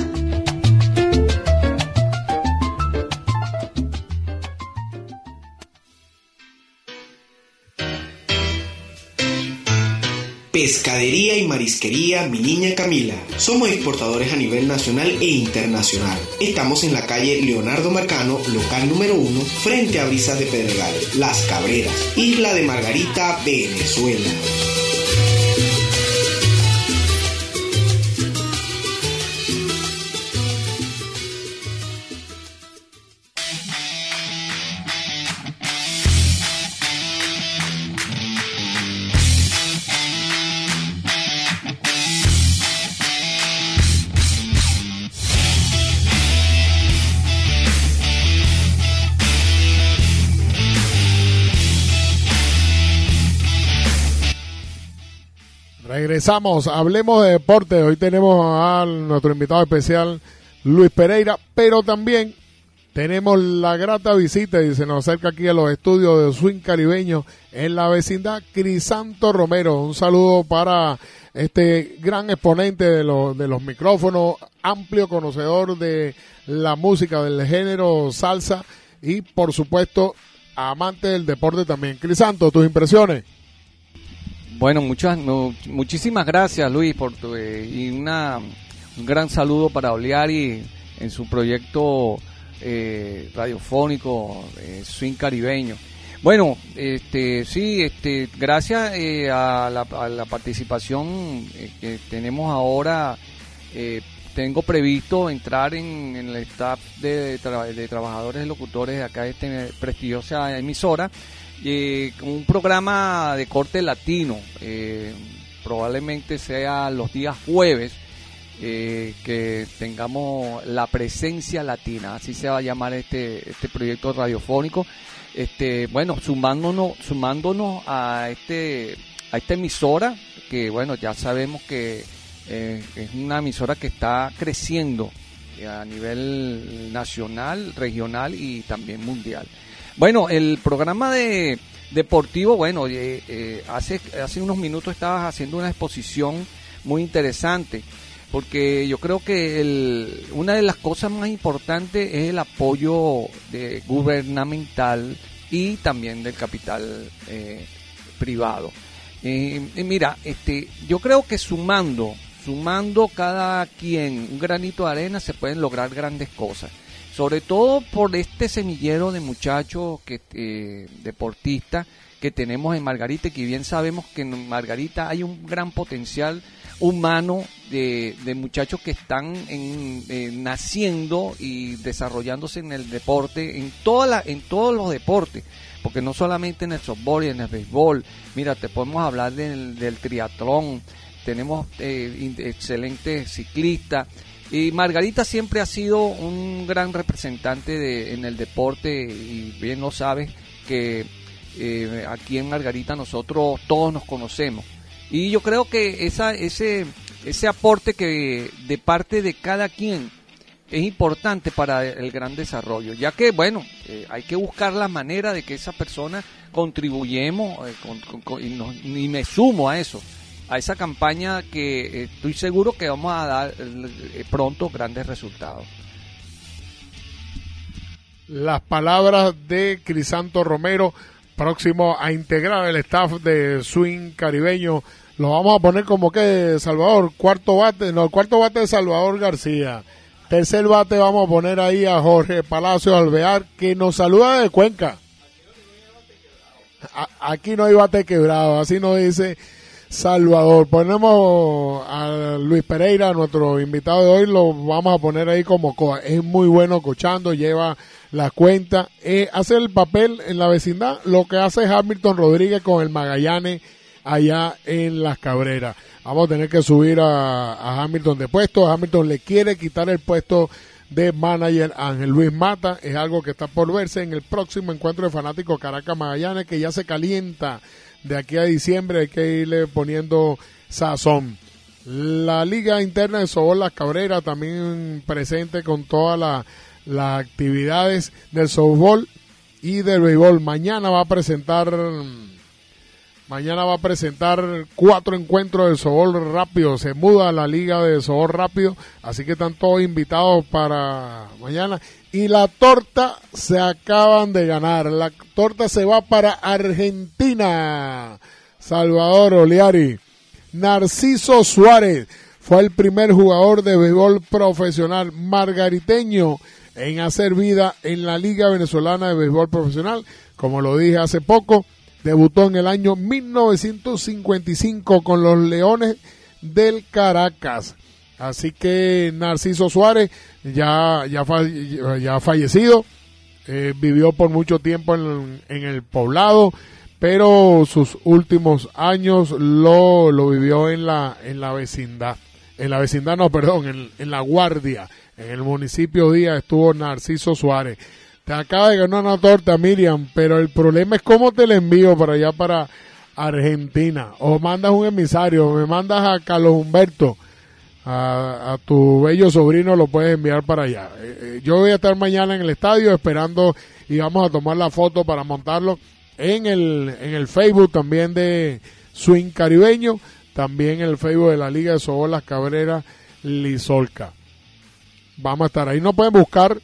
Pescadería y marisquería Mi Niña Camila. Somos exportadores a nivel nacional e internacional. Estamos en la calle Leonardo Marcano, local número 1, frente a Brisas de Pedregal, Las Cabreras, Isla de Margarita, Venezuela. Regresamos, hablemos de deporte. Hoy tenemos a nuestro invitado especial, Luis Pereira, pero también tenemos la grata visita y se nos acerca aquí a los estudios de Swing Caribeño en la vecindad Crisanto Romero. Un saludo para este gran exponente de, los de los micrófonos, amplio conocedor de la música del género salsa y por supuesto amante del deporte también. Crisanto, tus impresiones. Bueno, muchas, no, muchísimas gracias Luis por tu, eh, y una, un gran saludo para Oleari en su proyecto eh, radiofónico eh, Swing Caribeño. Bueno, este, sí, este, gracias eh, a, la, a la participación eh, que tenemos ahora eh, tengo previsto entrar en, el staff de, de trabajadores locutores de acá de esta prestigiosa emisora, eh, un programa de corte latino, eh, probablemente sea los días jueves, eh, que tengamos la presencia latina, así se va a llamar este, este proyecto radiofónico. Este, bueno, sumándonos, sumándonos a este, a esta emisora, que bueno, ya sabemos que eh, es una emisora que está creciendo a nivel nacional, regional y también mundial. Bueno, el programa de deportivo, bueno, eh, eh, hace, hace unos minutos estabas haciendo una exposición muy interesante, porque yo creo que el, una de las cosas más importantes es el apoyo de, gubernamental y también del capital privado. mira, este, yo creo que sumando sumando cada quien un granito de arena se pueden lograr grandes cosas. Sobre todo por este semillero de muchachos que, eh, deportistas que tenemos en Margarita que bien sabemos que en Margarita hay un gran potencial humano de, muchachos que están en, eh, naciendo y desarrollándose en el deporte, en, toda la, en todos los deportes, porque no solamente en el softball y en el béisbol, mira, te podemos hablar del, del triatlón, tenemos eh, excelentes ciclistas. Y Margarita siempre ha sido un gran representante de, en el deporte y bien lo sabes que eh, aquí en Margarita nosotros todos nos conocemos. Y yo creo que esa, ese, ese aporte que de parte de cada quien es importante para el gran desarrollo, ya que, bueno, eh, hay que buscar la manera de que esa persona contribuyemos y me sumo a eso a esa campaña que eh, estoy seguro que vamos a dar eh, pronto grandes resultados. Las palabras de Crisanto Romero, próximo a integrar el staff de Swing Caribeño. Lo vamos a poner como que Salvador, cuarto bate, no, el cuarto bate de Salvador García. Tercer bate vamos a poner ahí a Jorge Palacio Alvear, que nos saluda de Cuenca. aquí no hay bate quebrado, así nos dice Salvador. Ponemos a Luis Pereira, nuestro invitado de hoy, lo vamos a poner ahí como coa. Es muy bueno cochando, lleva la cuenta, eh, hace el papel en la vecindad, lo que hace Hamilton Rodríguez con el Magallanes allá en Las Cabreras. Vamos a tener que subir a, Hamilton de puesto. Hamilton le quiere quitar el puesto de manager Ángel Luis Mata. Es algo que está por verse en el próximo encuentro de fanáticos Caracas Magallanes, que ya se calienta de aquí a diciembre hay que irle poniendo sazón. La Liga Interna de Sobol Las Cabrera también presente con todas las actividades del softball y del béisbol. Mañana va a presentar mañana va a presentar cuatro encuentros de softball rápido. Se muda la Liga de softball rápido, así que están todos invitados para mañana y la torta se acaban de ganar. La torta se va para Argentina. Salvador Oliari. Narciso Suárez fue el primer jugador de béisbol profesional margariteño en hacer vida en la Liga Venezolana de Béisbol Profesional. Como lo dije hace poco, debutó en el año 1955 con los Leones del Caracas. Así que Narciso Suárez ya, ya, ya fallecido, eh, vivió por mucho tiempo en, el poblado, pero sus últimos años lo, lo vivió en la, en la vecindad. En la vecindad, no, perdón, en, en la guardia. En el municipio Díaz estuvo Narciso Suárez. Te acaba de ganar una torta, Miriam, pero el problema es cómo te la envío para allá, para Argentina. O mandas un emisario, me mandas a Carlos Humberto a, tu bello sobrino lo puedes enviar para allá. Eh, eh, yo voy a estar mañana en el estadio esperando y vamos a tomar la foto para montarlo en el, en el Facebook también de Swing Caribeño, también en el Facebook de la Liga de Sobol Las Cabreras Lizolca. Vamos a estar ahí. No pueden buscar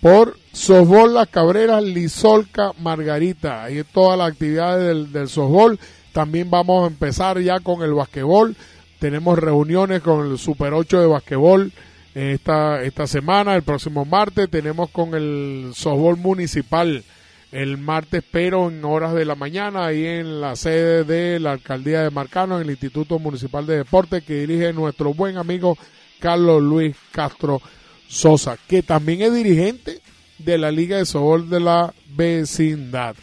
por Softball Las Cabreras Lizolca Margarita. Ahí todas las actividades del, del softball. También vamos a empezar ya con el basquetbol tenemos reuniones con el Super 8 de basquetbol esta, esta semana. El próximo martes tenemos con el softball municipal el martes, pero en horas de la mañana, ahí en la sede de la alcaldía de Marcano, en el Instituto Municipal de Deporte, que dirige nuestro buen amigo Carlos Luis Castro Sosa, que también es dirigente de la Liga de Sobol de la Vecindad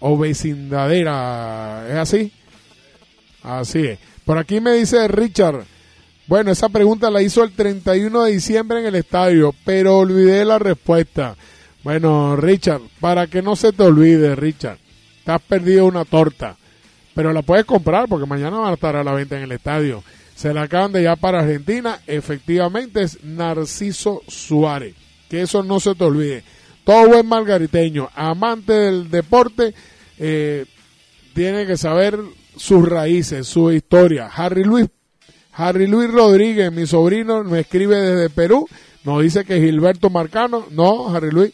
o Vecindadera, ¿es así? Así es. Por aquí me dice Richard, bueno, esa pregunta la hizo el 31 de diciembre en el estadio, pero olvidé la respuesta. Bueno, Richard, para que no se te olvide, Richard, te has perdido una torta, pero la puedes comprar porque mañana va a estar a la venta en el estadio. Se la acaban de ya para Argentina, efectivamente es Narciso Suárez, que eso no se te olvide. Todo buen margariteño, amante del deporte, eh, tiene que saber sus raíces, su historia. Harry Luis, Harry Luis Rodríguez, mi sobrino, me escribe desde Perú, nos dice que Gilberto Marcano, no, Harry Luis,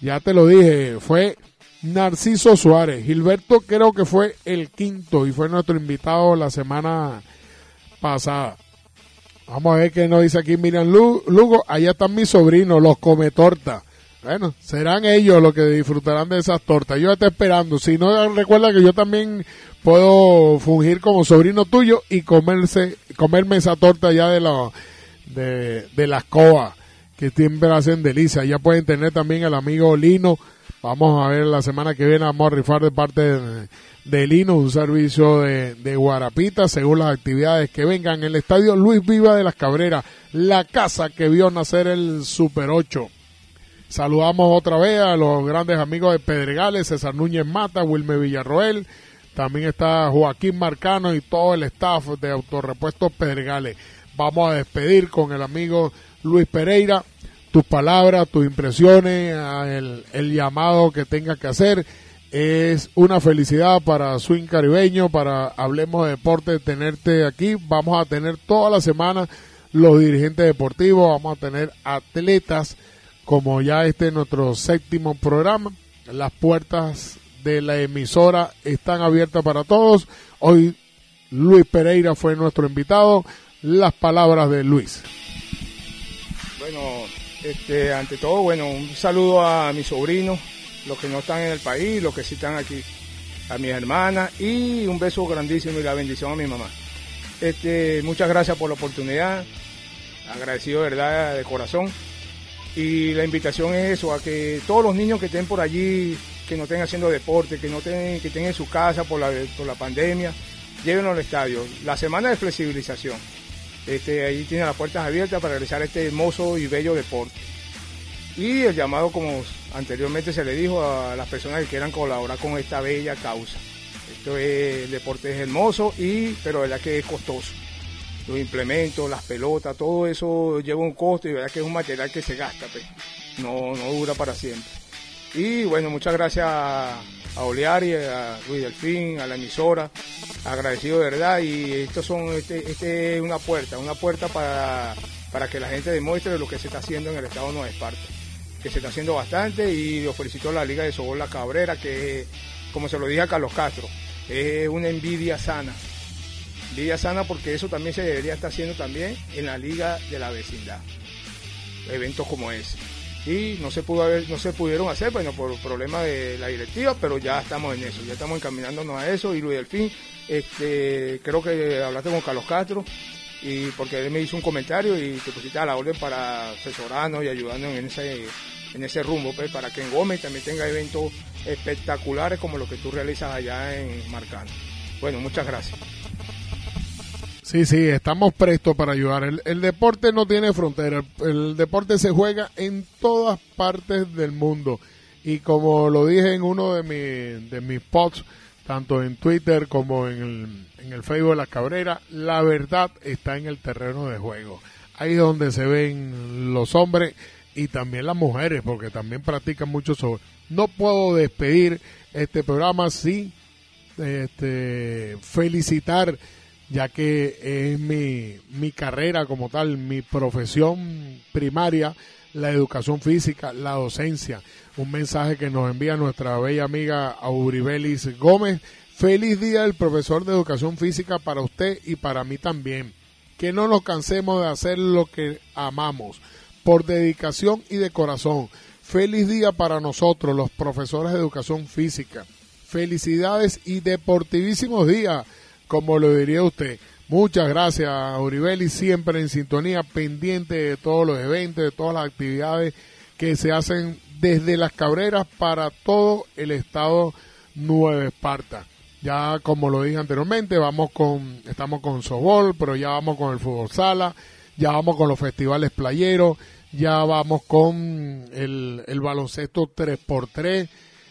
ya te lo dije, fue Narciso Suárez. Gilberto creo que fue el quinto y fue nuestro invitado la semana pasada. Vamos a ver qué nos dice aquí Miriam Lugo. Allá están mis sobrinos, los come torta. Bueno, serán ellos los que disfrutarán de esas tortas. Yo estoy esperando. Si no, recuerda que yo también puedo fungir como sobrino tuyo y comerse, comerme esa torta ya de, la, de, de las coas, que siempre hacen delicia. Ya pueden tener también el amigo Lino. Vamos a ver la semana que viene, vamos a rifar de parte de, Lino un servicio de, de Guarapita según las actividades que vengan. En el estadio Luis Viva de las Cabreras, la casa que vio nacer el Super 8 Saludamos otra vez a los grandes amigos de Pedregales, César Núñez Mata, Wilmer Villarroel, también está Joaquín Marcano y todo el staff de Autorepuestos Pedregales. Vamos a despedir con el amigo Luis Pereira. Tus palabras, tus impresiones, el, llamado que tenga que hacer. Es una felicidad para Swing Caribeño, para Hablemos de Deporte, tenerte aquí. Vamos a tener toda la semana los dirigentes deportivos, vamos a tener atletas como ya este es nuestro séptimo programa, las puertas de la emisora están abiertas para todos. Hoy Luis Pereira fue nuestro invitado. Las palabras de Luis. Bueno, este, ante todo, bueno, un saludo a mis sobrinos, los que no están en el país, los que sí están aquí, a mis hermanas y un beso grandísimo y la bendición a mi mamá. Este, muchas gracias por la oportunidad, agradecido de verdad de corazón y la invitación es eso, a que todos los niños que estén por allí, que no estén haciendo deporte, que no estén, que estén en su casa por la, por la pandemia, llévenlo al estadio. La semana de flexibilización. Este, ahí tiene las puertas abiertas para realizar este hermoso y bello deporte. Y el llamado, como anteriormente se le dijo, a las personas que quieran colaborar con esta bella causa. Esto es, el deporte es hermoso, y, pero la verdad que es costoso los implementos, las pelotas, todo eso lleva un costo y verdad que es un material que se gasta, pues. no, no dura para siempre. Y bueno, muchas gracias a, Oleari, a Luis Delfín, a la emisora, agradecido de verdad y estos este, este es una puerta, una puerta para, para que la gente demuestre lo que se está haciendo en el estado de Nueva Esparta, que se está haciendo bastante y lo felicito a la Liga de Sobol La Cabrera, que como se lo dije a Carlos Castro, es una envidia sana, Liga sana porque eso también se debería estar haciendo también en la liga de la vecindad. Eventos como ese. Y no se pudo no se pudieron hacer, bueno, por problemas de la directiva, pero ya estamos en eso, ya estamos encaminándonos a eso. Y Luis Delfín, este, creo que hablaste con Carlos Castro, y porque él me hizo un comentario y te pusiste a la orden para asesorarnos y ayudarnos en ese, en ese rumbo, pues, para que en Gómez también tenga eventos espectaculares como los que tú realizas allá en Marcano. Bueno, muchas gracias. Sí, sí, estamos prestos para ayudar. El, deporte no tiene frontera, el, deporte se juega en todas partes del mundo. Y como lo dije en uno de, de mis posts, tanto en Twitter como en el, en el Facebook de la Cabrera, la verdad está en el terreno de juego. Ahí es donde se ven los hombres y también las mujeres, porque también practican mucho sobre. No puedo despedir este programa sin este, felicitar ya que es mi, mi carrera como tal, mi profesión primaria, la educación física, la docencia. Un mensaje que nos envía nuestra bella amiga Auribelis Gómez. Feliz día del profesor de educación física para usted y para mí también. Que no nos cansemos de hacer lo que amamos, por dedicación y de corazón. Feliz día para nosotros, los profesores de educación física. Felicidades y deportivísimos días como lo diría usted. Muchas gracias, Uribeli, siempre en sintonía, pendiente de todos los eventos, de todas las actividades que se hacen desde las cabreras para todo el estado Nueva Esparta. Ya como lo dije anteriormente, vamos con, estamos con softball, pero ya vamos con el fútbol sala, ya vamos con los festivales playeros, ya vamos con el, el baloncesto 3x3,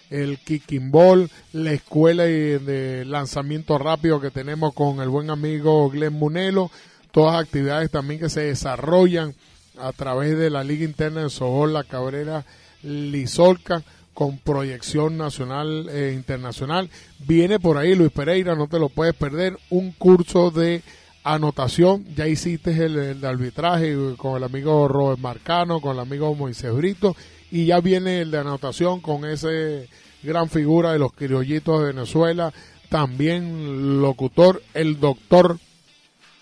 el kicking ball, la escuela de, lanzamiento rápido que tenemos con el buen amigo Glenn Munelo, todas actividades también que se desarrollan a través de la Liga Interna de Softball, la Cabrera Lizolca con proyección nacional e internacional. Viene por ahí Luis Pereira, no te lo puedes perder, un curso de anotación. Ya hiciste el, el arbitraje con el amigo Robert Marcano, con el amigo Moisés Brito, y ya viene el de anotación con ese gran figura de los criollitos de Venezuela, también locutor, el doctor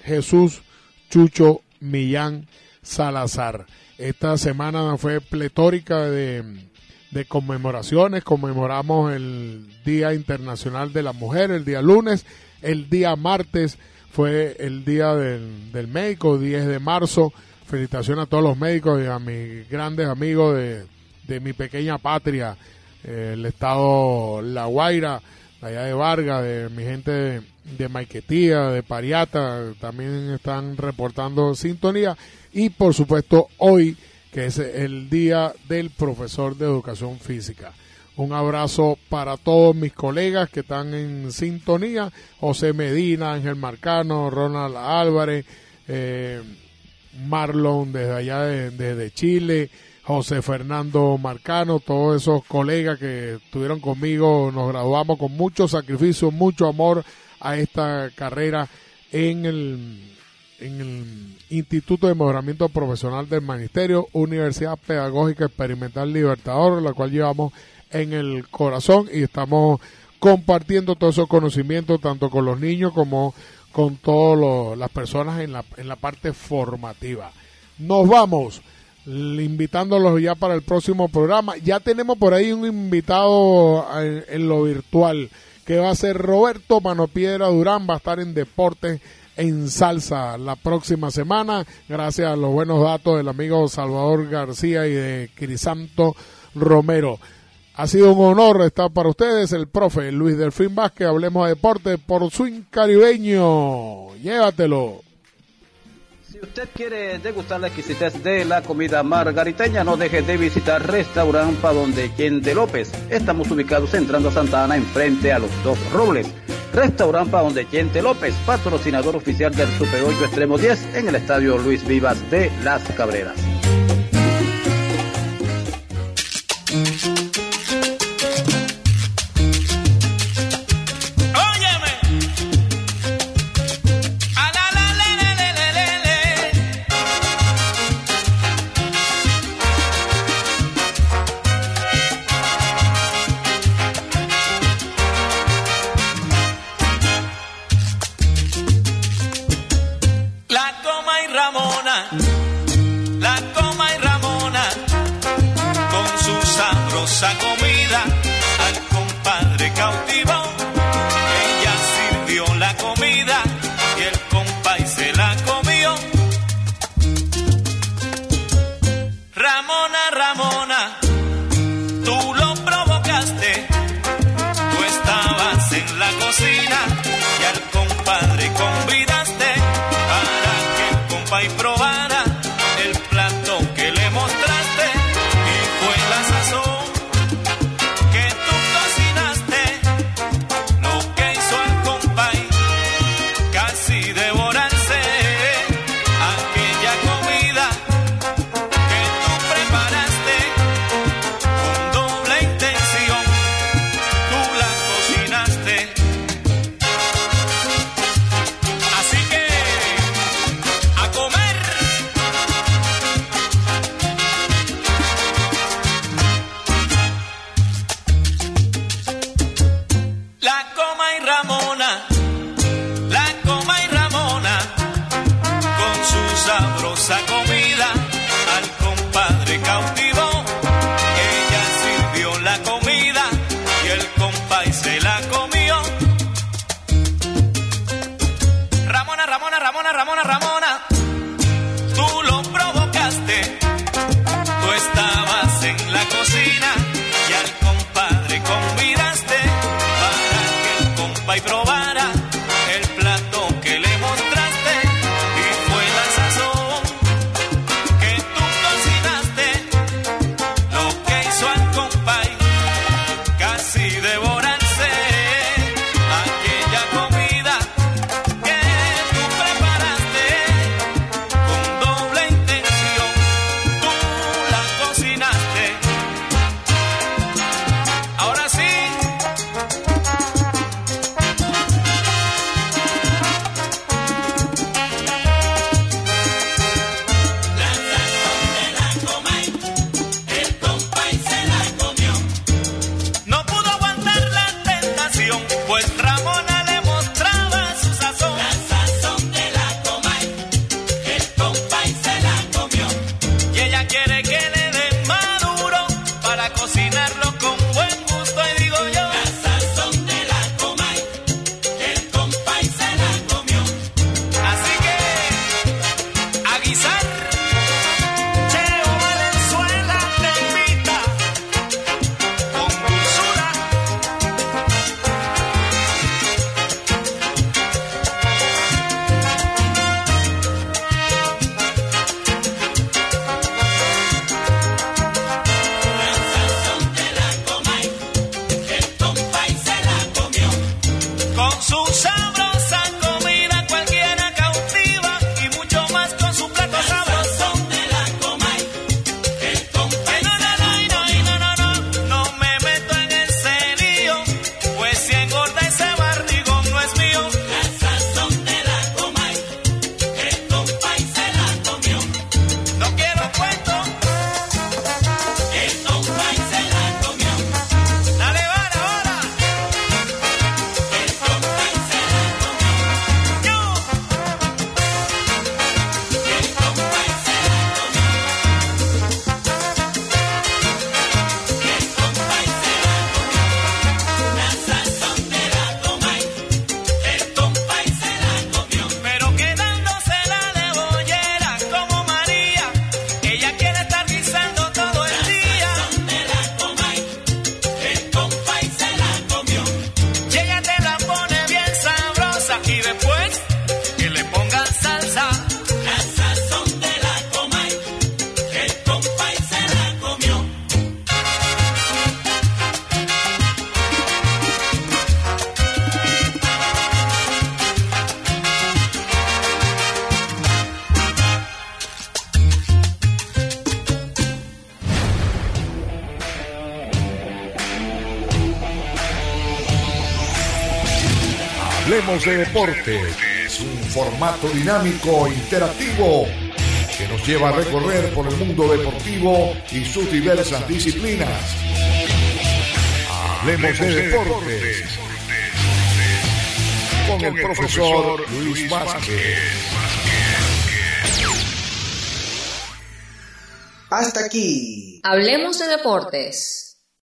Jesús Chucho Millán Salazar. Esta semana fue pletórica de de conmemoraciones. Conmemoramos el Día Internacional de la Mujer, el día lunes. El día martes fue el Día del, del Médico, 10 de marzo. Felicitaciones a todos los médicos y a mis grandes amigos de, de mi pequeña patria, eh, el estado La Guaira, allá de Vargas, de mi gente de, Maiquetía, de Pariata, también están reportando sintonía. Y por supuesto, hoy que es el Día del Profesor de Educación Física. Un abrazo para todos mis colegas que están en sintonía, José Medina, Ángel Marcano, Ronald Álvarez, eh, Marlon desde allá de, desde Chile, José Fernando Marcano, todos esos colegas que estuvieron conmigo, nos graduamos con mucho sacrificio, mucho amor a esta carrera en el, Instituto de Mejoramiento Profesional del Ministerio, Universidad Pedagógica Experimental Libertador, la cual llevamos en el corazón y estamos compartiendo todos esos conocimientos tanto con los niños como con todas las personas en la, en la parte formativa. Nos vamos invitándolos ya para el próximo programa. Ya tenemos por ahí un invitado en, en lo virtual que va a ser Roberto Manopiedra Durán, va a estar en Deportes en salsa la próxima semana, gracias a los buenos datos del amigo Salvador García y de Crisanto Romero. Ha sido un honor estar para ustedes el profe Luis Delfín Vázquez, hablemos de deporte por Swing Caribeño. Llévatelo. Si usted quiere degustar la exquisitez de la comida margariteña, no deje de visitar Restaurant Donde Quente López. Estamos ubicados entrando a Santa Ana, enfrente a los dos Robles. Restaurant Donde Quente López, patrocinador oficial del Super 8 Extremo 10 en el Estadio Luis Vivas de Las Cabreras. de Deportes, un formato dinámico e interactivo que nos lleva a recorrer por el mundo deportivo y sus diversas disciplinas. Hablemos de Deportes con el profesor Luis Vázquez. Hasta aquí. Hablemos de Deportes.